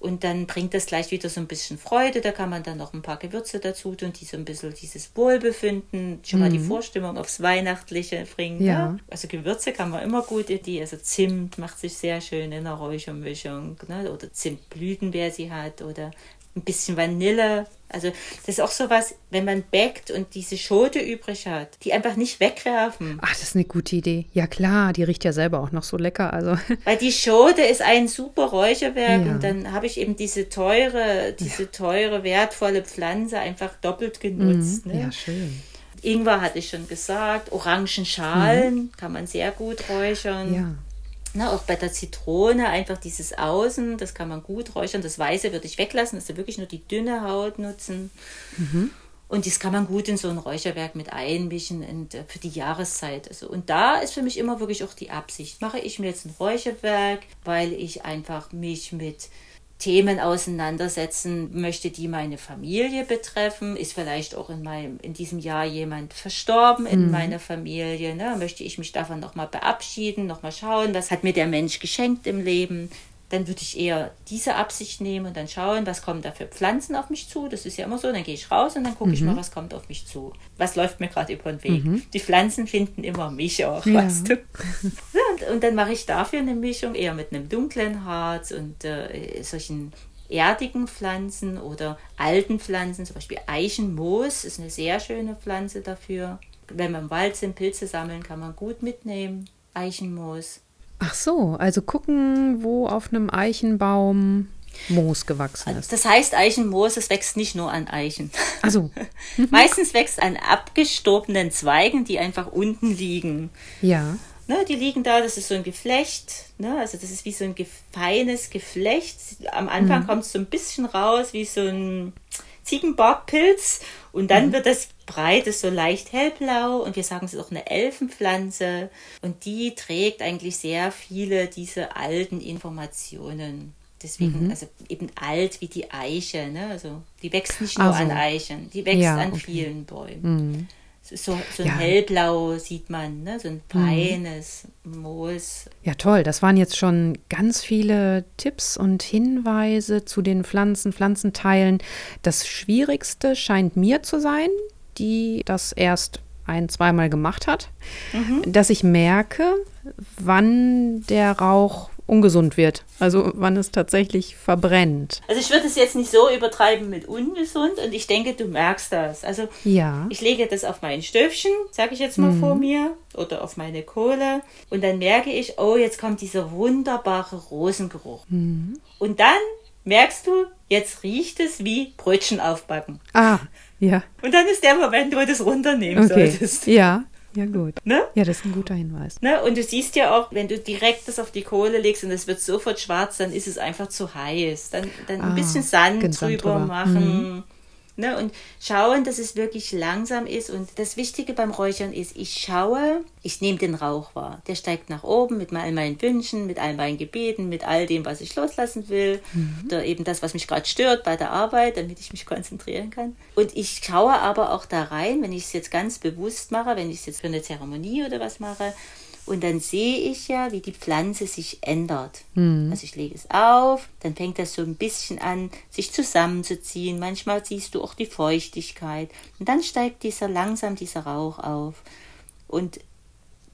Speaker 2: Und dann bringt das gleich wieder so ein bisschen Freude. Da kann man dann noch ein paar Gewürze dazu tun, die so ein bisschen dieses Wohlbefinden, schon mhm. mal die mhm. Vorstimmung aufs Weihnachtliche bringen. Ja. ja. Also Gewürze kann man immer gut in die, also Zimt macht sich sehr schön in der Räuchermischung. Ne? Oder Zimtblüten, wer sie hat. Oder ein bisschen Vanille. Also das ist auch so was, wenn man backt und diese Schote übrig hat, die einfach nicht wegwerfen.
Speaker 1: Ach, das ist eine gute Idee. Ja klar, die riecht ja selber auch noch so lecker. Also.
Speaker 2: Weil die Schote ist ein super Räucherwerk ja. und dann habe ich eben diese teure, diese ja. teure, wertvolle Pflanze einfach doppelt genutzt.
Speaker 1: Mhm. Ne? Ja, schön.
Speaker 2: Ingwer hatte ich schon gesagt, Orangenschalen mhm. kann man sehr gut räuchern. Ja. Na, auch bei der Zitrone einfach dieses Außen, das kann man gut räuchern. Das Weiße würde ich weglassen, dass wir wirklich nur die dünne Haut nutzen. Mhm. Und das kann man gut in so ein Räucherwerk mit einmischen und, für die Jahreszeit. Also, und da ist für mich immer wirklich auch die Absicht. Mache ich mir jetzt ein Räucherwerk, weil ich einfach mich mit Themen auseinandersetzen möchte, die meine Familie betreffen. Ist vielleicht auch in meinem in diesem Jahr jemand verstorben in mhm. meiner Familie? Ne? Möchte ich mich davon nochmal verabschieden, nochmal schauen, was hat mir der Mensch geschenkt im Leben? Dann würde ich eher diese Absicht nehmen und dann schauen, was kommen da für Pflanzen auf mich zu. Das ist ja immer so. Dann gehe ich raus und dann gucke mhm. ich mal, was kommt auf mich zu. Was läuft mir gerade über den Weg. Mhm. Die Pflanzen finden immer mich auch, ja. weißt du. und, und, dann mache ich dafür eine Mischung eher mit einem dunklen Harz und äh, solchen erdigen Pflanzen oder alten Pflanzen, zum Beispiel Eichenmoos ist eine sehr schöne Pflanze dafür. Wenn man im Wald sind, Pilze sammeln, kann man gut mitnehmen. Eichenmoos.
Speaker 1: Ach so, also gucken, wo auf einem Eichenbaum Moos gewachsen ist.
Speaker 2: Das heißt Eichenmoos, es wächst nicht nur an Eichen.
Speaker 1: Also
Speaker 2: meistens wächst an abgestorbenen Zweigen, die einfach unten liegen.
Speaker 1: Ja.
Speaker 2: Ne, die liegen da, das ist so ein Geflecht, ne, also das ist wie so ein feines Geflecht. Am Anfang mhm. kommt es so ein bisschen raus, wie so ein Ziegenbarkpilz und dann mhm. wird das breit, so leicht hellblau und wir sagen es ist auch eine Elfenpflanze und die trägt eigentlich sehr viele diese alten Informationen. Deswegen, mhm. also eben alt wie die Eiche, ne? Also die wächst nicht nur also, an Eichen, die wächst ja, an okay. vielen Bäumen. Mhm so, so ein ja. hellblau sieht man, ne? so ein feines mhm. Moos.
Speaker 1: Ja, toll. Das waren jetzt schon ganz viele Tipps und Hinweise zu den Pflanzen, Pflanzenteilen. Das Schwierigste scheint mir zu sein, die das erst ein, zweimal gemacht hat, mhm. dass ich merke, wann der Rauch ungesund wird. Also wann es tatsächlich verbrennt.
Speaker 2: Also ich würde es jetzt nicht so übertreiben mit ungesund und ich denke, du merkst das. Also
Speaker 1: ja.
Speaker 2: ich lege das auf mein Stöfchen, sage ich jetzt mal mhm. vor mir, oder auf meine Kohle und dann merke ich, oh, jetzt kommt dieser wunderbare Rosengeruch. Mhm. Und dann merkst du, jetzt riecht es wie Brötchen aufbacken.
Speaker 1: Ah, ja.
Speaker 2: Und dann ist der Moment, wo du es runternehmen okay. solltest.
Speaker 1: Ja, ja, gut. Ne? Ja, das ist ein guter Hinweis.
Speaker 2: Ne? Und du siehst ja auch, wenn du direkt das auf die Kohle legst und es wird sofort schwarz, dann ist es einfach zu heiß. Dann, dann ah, ein bisschen Sand drüber, drüber, machen. Mhm. Ne? Und schauen, dass es wirklich langsam ist. Und das Wichtige beim Räuchern ist, ich schaue, ich nehme den Rauch wahr. Der steigt nach oben mit all meinen Wünschen, mit all meinen Gebeten, mit all dem, was ich loslassen will. Mhm. Oder eben das, was mich gerade stört bei der Arbeit, damit ich mich konzentrieren kann. Und ich schaue aber auch da rein, wenn ich es jetzt ganz bewusst mache, wenn ich es jetzt für eine Zeremonie oder was mache, und dann sehe ich ja, wie die Pflanze sich ändert. Mhm. Also ich lege es auf, dann fängt das so ein bisschen an, sich zusammenzuziehen. Manchmal siehst du auch die Feuchtigkeit. Und dann steigt dieser langsam dieser Rauch auf. Und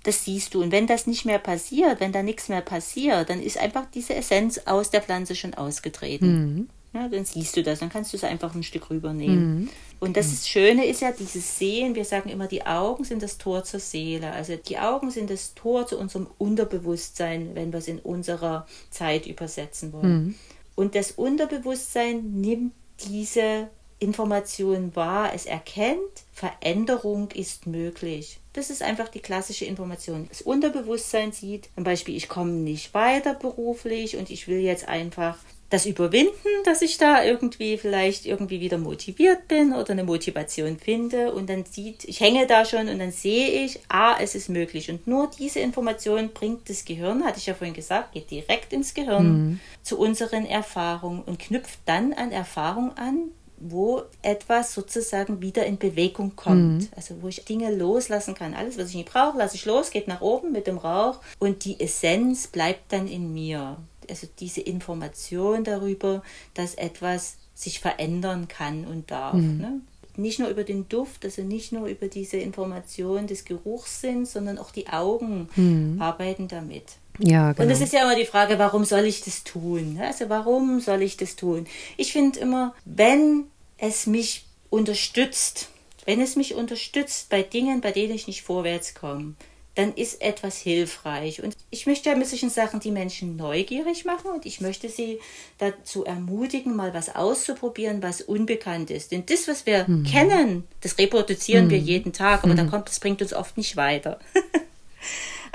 Speaker 2: das siehst du. Und wenn das nicht mehr passiert, wenn da nichts mehr passiert, dann ist einfach diese Essenz aus der Pflanze schon ausgetreten. Mhm. Ja, dann siehst du das, dann kannst du es einfach ein Stück rübernehmen. Mhm. Und das ist, Schöne ist ja dieses Sehen, wir sagen immer, die Augen sind das Tor zur Seele. Also die Augen sind das Tor zu unserem Unterbewusstsein, wenn wir es in unserer Zeit übersetzen wollen. Mhm. Und das Unterbewusstsein nimmt diese Information wahr, es erkennt, Veränderung ist möglich. Das ist einfach die klassische Information. Das Unterbewusstsein sieht, zum Beispiel, ich komme nicht weiter beruflich und ich will jetzt einfach das überwinden, dass ich da irgendwie vielleicht irgendwie wieder motiviert bin oder eine Motivation finde und dann sieht, ich hänge da schon und dann sehe ich, ah, es ist möglich. Und nur diese Information bringt das Gehirn, hatte ich ja vorhin gesagt, geht direkt ins Gehirn mhm. zu unseren Erfahrungen und knüpft dann an Erfahrungen an, wo etwas sozusagen wieder in Bewegung kommt. Mhm. Also wo ich Dinge loslassen kann. Alles, was ich nicht brauche, lasse ich los, geht nach oben mit dem Rauch und die Essenz bleibt dann in mir also diese Information darüber, dass etwas sich verändern kann und darf. Mhm. Ne? Nicht nur über den Duft, also nicht nur über diese Information des Geruchssinns, sondern auch die Augen mhm. arbeiten damit. Ja, genau. Und es ist ja immer die Frage, warum soll ich das tun? Also warum soll ich das tun? Ich finde immer, wenn es mich unterstützt, wenn es mich unterstützt bei Dingen, bei denen ich nicht vorwärts komme, dann ist etwas hilfreich. Und ich möchte ja mit solchen Sachen die Menschen neugierig machen und ich möchte sie dazu ermutigen, mal was auszuprobieren, was unbekannt ist. Denn das, was wir mhm. kennen, das reproduzieren mhm. wir jeden Tag, aber mhm. dann kommt, das bringt uns oft nicht weiter.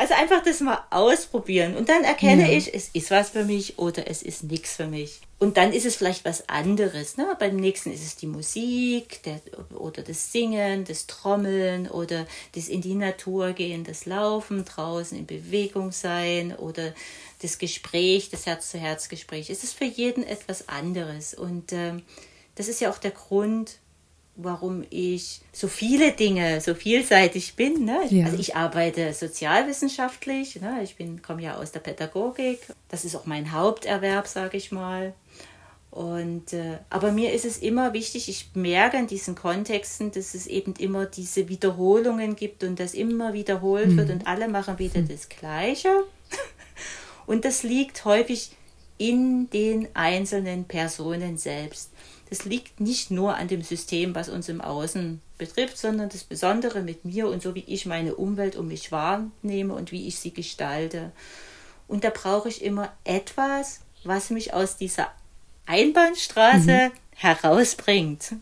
Speaker 2: Also einfach das mal ausprobieren und dann erkenne ja. ich, es ist was für mich oder es ist nichts für mich. Und dann ist es vielleicht was anderes. Ne? Beim nächsten ist es die Musik der, oder das Singen, das Trommeln oder das in die Natur gehen, das Laufen draußen, in Bewegung sein oder das Gespräch, das Herz-zu-Herz-Gespräch. Es ist für jeden etwas anderes. Und äh, das ist ja auch der Grund, warum ich so viele Dinge, so vielseitig bin. Ne? Ja. Also ich arbeite sozialwissenschaftlich, ne? ich komme ja aus der Pädagogik, das ist auch mein Haupterwerb, sage ich mal. Und, äh, aber mir ist es immer wichtig, ich merke in diesen Kontexten, dass es eben immer diese Wiederholungen gibt und das immer wiederholt mhm. wird und alle machen wieder mhm. das Gleiche. Und das liegt häufig in den einzelnen Personen selbst das liegt nicht nur an dem System, was uns im Außen betrifft, sondern das Besondere mit mir und so wie ich meine Umwelt um mich wahrnehme und wie ich sie gestalte. Und da brauche ich immer etwas, was mich aus dieser Einbahnstraße mhm. herausbringt.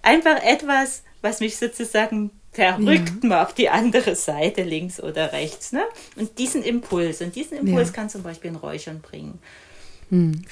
Speaker 2: Einfach etwas, was mich sozusagen verrückt ja. mal auf die andere Seite, links oder rechts. Ne? Und diesen Impuls, und diesen Impuls ja. kann zum Beispiel ein Räuchern bringen.
Speaker 1: Hm,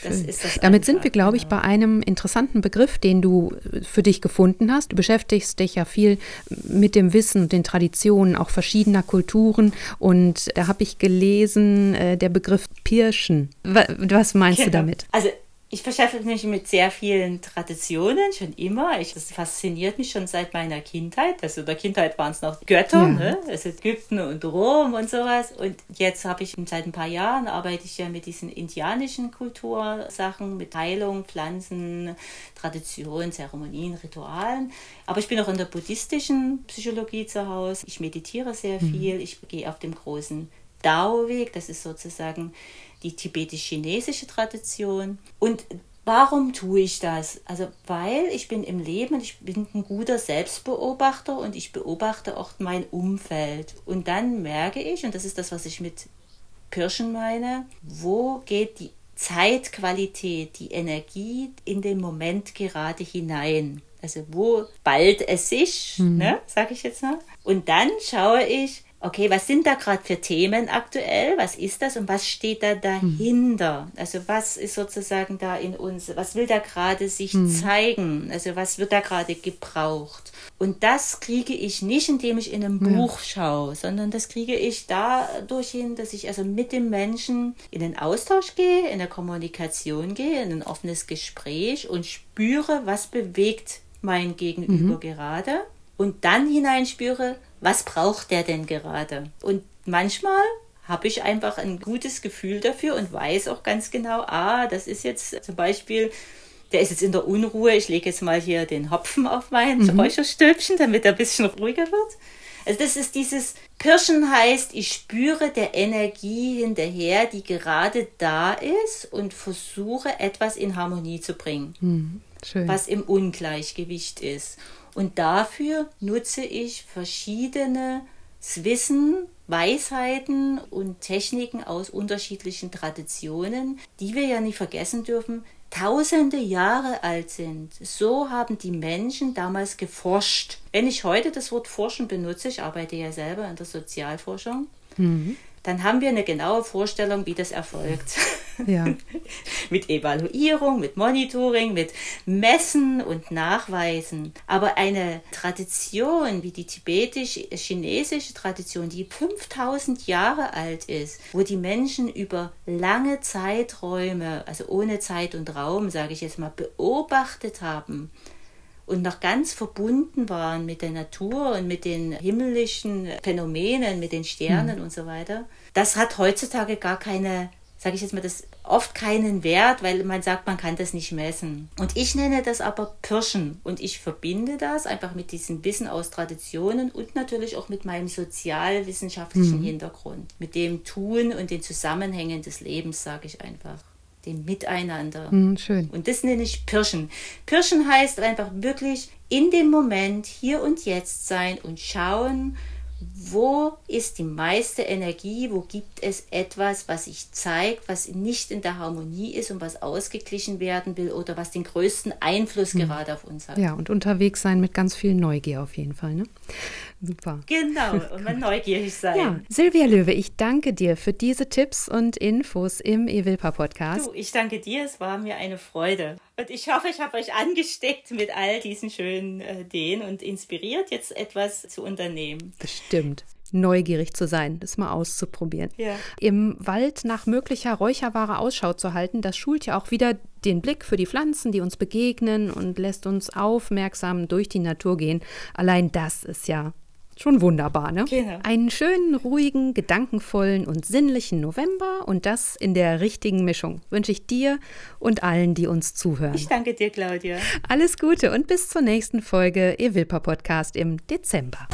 Speaker 1: Damit sind wir, glaube ich, bei einem interessanten Begriff, den du für dich gefunden hast. Du beschäftigst dich ja viel mit dem Wissen und den Traditionen auch verschiedener Kulturen. Und da habe ich gelesen, äh, der Begriff Pirschen. Was meinst genau. du damit?
Speaker 2: Also ich beschäftige mich mit sehr vielen Traditionen schon immer. Ich, das fasziniert mich schon seit meiner Kindheit. Also in der Kindheit waren es noch Götter, ja. ne? also Ägypten und Rom und sowas. Und jetzt habe ich seit ein paar Jahren arbeite ich ja mit diesen indianischen Kultursachen, mit Heilung, Pflanzen, Traditionen, Zeremonien, Ritualen. Aber ich bin auch in der buddhistischen Psychologie zu Hause. Ich meditiere sehr mhm. viel. Ich gehe auf dem großen Dao-Weg. Das ist sozusagen die tibetisch-chinesische Tradition. Und warum tue ich das? Also, weil ich bin im Leben, ich bin ein guter Selbstbeobachter und ich beobachte auch mein Umfeld. Und dann merke ich, und das ist das, was ich mit Pirschen meine, wo geht die Zeitqualität, die Energie in den Moment gerade hinein. Also wo ballt es sich, mhm. ne, sage ich jetzt mal. Und dann schaue ich, okay, was sind da gerade für Themen aktuell? Was ist das und was steht da dahinter? Mhm. Also was ist sozusagen da in uns, was will da gerade sich mhm. zeigen? Also was wird da gerade gebraucht? Und das kriege ich nicht, indem ich in einem ja. Buch schaue, sondern das kriege ich dadurch hin, dass ich also mit dem Menschen in den Austausch gehe, in der Kommunikation gehe, in ein offenes Gespräch und spüre, was bewegt mein Gegenüber mhm. gerade und dann hineinspüre, was braucht der denn gerade? Und manchmal habe ich einfach ein gutes Gefühl dafür und weiß auch ganz genau, ah, das ist jetzt zum Beispiel, der ist jetzt in der Unruhe, ich lege jetzt mal hier den Hopfen auf mein mhm. Räucherstülpchen, damit er ein bisschen ruhiger wird. Also das ist dieses Pirschen heißt, ich spüre der Energie hinterher, die gerade da ist und versuche etwas in Harmonie zu bringen, mhm. was im Ungleichgewicht ist. Und dafür nutze ich verschiedene Wissen, Weisheiten und Techniken aus unterschiedlichen Traditionen, die wir ja nicht vergessen dürfen, tausende Jahre alt sind. So haben die Menschen damals geforscht. Wenn ich heute das Wort forschen benutze, ich arbeite ja selber in der Sozialforschung, mhm dann haben wir eine genaue Vorstellung, wie das erfolgt. Ja. mit Evaluierung, mit Monitoring, mit Messen und Nachweisen. Aber eine Tradition wie die tibetisch-chinesische Tradition, die 5000 Jahre alt ist, wo die Menschen über lange Zeiträume, also ohne Zeit und Raum, sage ich jetzt mal, beobachtet haben, und noch ganz verbunden waren mit der Natur und mit den himmlischen Phänomenen, mit den Sternen mhm. und so weiter. Das hat heutzutage gar keine, sage ich jetzt mal, das oft keinen Wert, weil man sagt, man kann das nicht messen. Und ich nenne das aber Pirschen. Und ich verbinde das einfach mit diesem Wissen aus Traditionen und natürlich auch mit meinem sozialwissenschaftlichen mhm. Hintergrund, mit dem Tun und den Zusammenhängen des Lebens, sage ich einfach dem Miteinander.
Speaker 1: Mm, schön.
Speaker 2: Und das nenne ich Pirschen. Pirschen heißt einfach wirklich in dem Moment hier und jetzt sein und schauen, wo ist die meiste Energie, wo gibt es etwas, was sich zeigt, was nicht in der Harmonie ist und was ausgeglichen werden will oder was den größten Einfluss hm. gerade auf uns hat.
Speaker 1: Ja, und unterwegs sein mit ganz viel Neugier auf jeden Fall. Ne? Super.
Speaker 2: Genau, und mal neugierig sein. Ja,
Speaker 1: Silvia Löwe, ich danke dir für diese Tipps und Infos im Evilpa Podcast.
Speaker 2: Du, ich danke dir, es war mir eine Freude. Und ich hoffe, ich habe euch angesteckt mit all diesen schönen äh, Ideen und inspiriert, jetzt etwas zu unternehmen.
Speaker 1: Bestimmt neugierig zu sein, das mal auszuprobieren.
Speaker 2: Ja.
Speaker 1: Im Wald nach möglicher Räucherware Ausschau zu halten, das schult ja auch wieder den Blick für die Pflanzen, die uns begegnen und lässt uns aufmerksam durch die Natur gehen. Allein das ist ja Schon wunderbar, ne?
Speaker 2: Genau.
Speaker 1: Einen schönen, ruhigen, gedankenvollen und sinnlichen November und das in der richtigen Mischung wünsche ich dir und allen, die uns zuhören.
Speaker 2: Ich danke dir, Claudia.
Speaker 1: Alles Gute und bis zur nächsten Folge Evilpa Podcast im Dezember.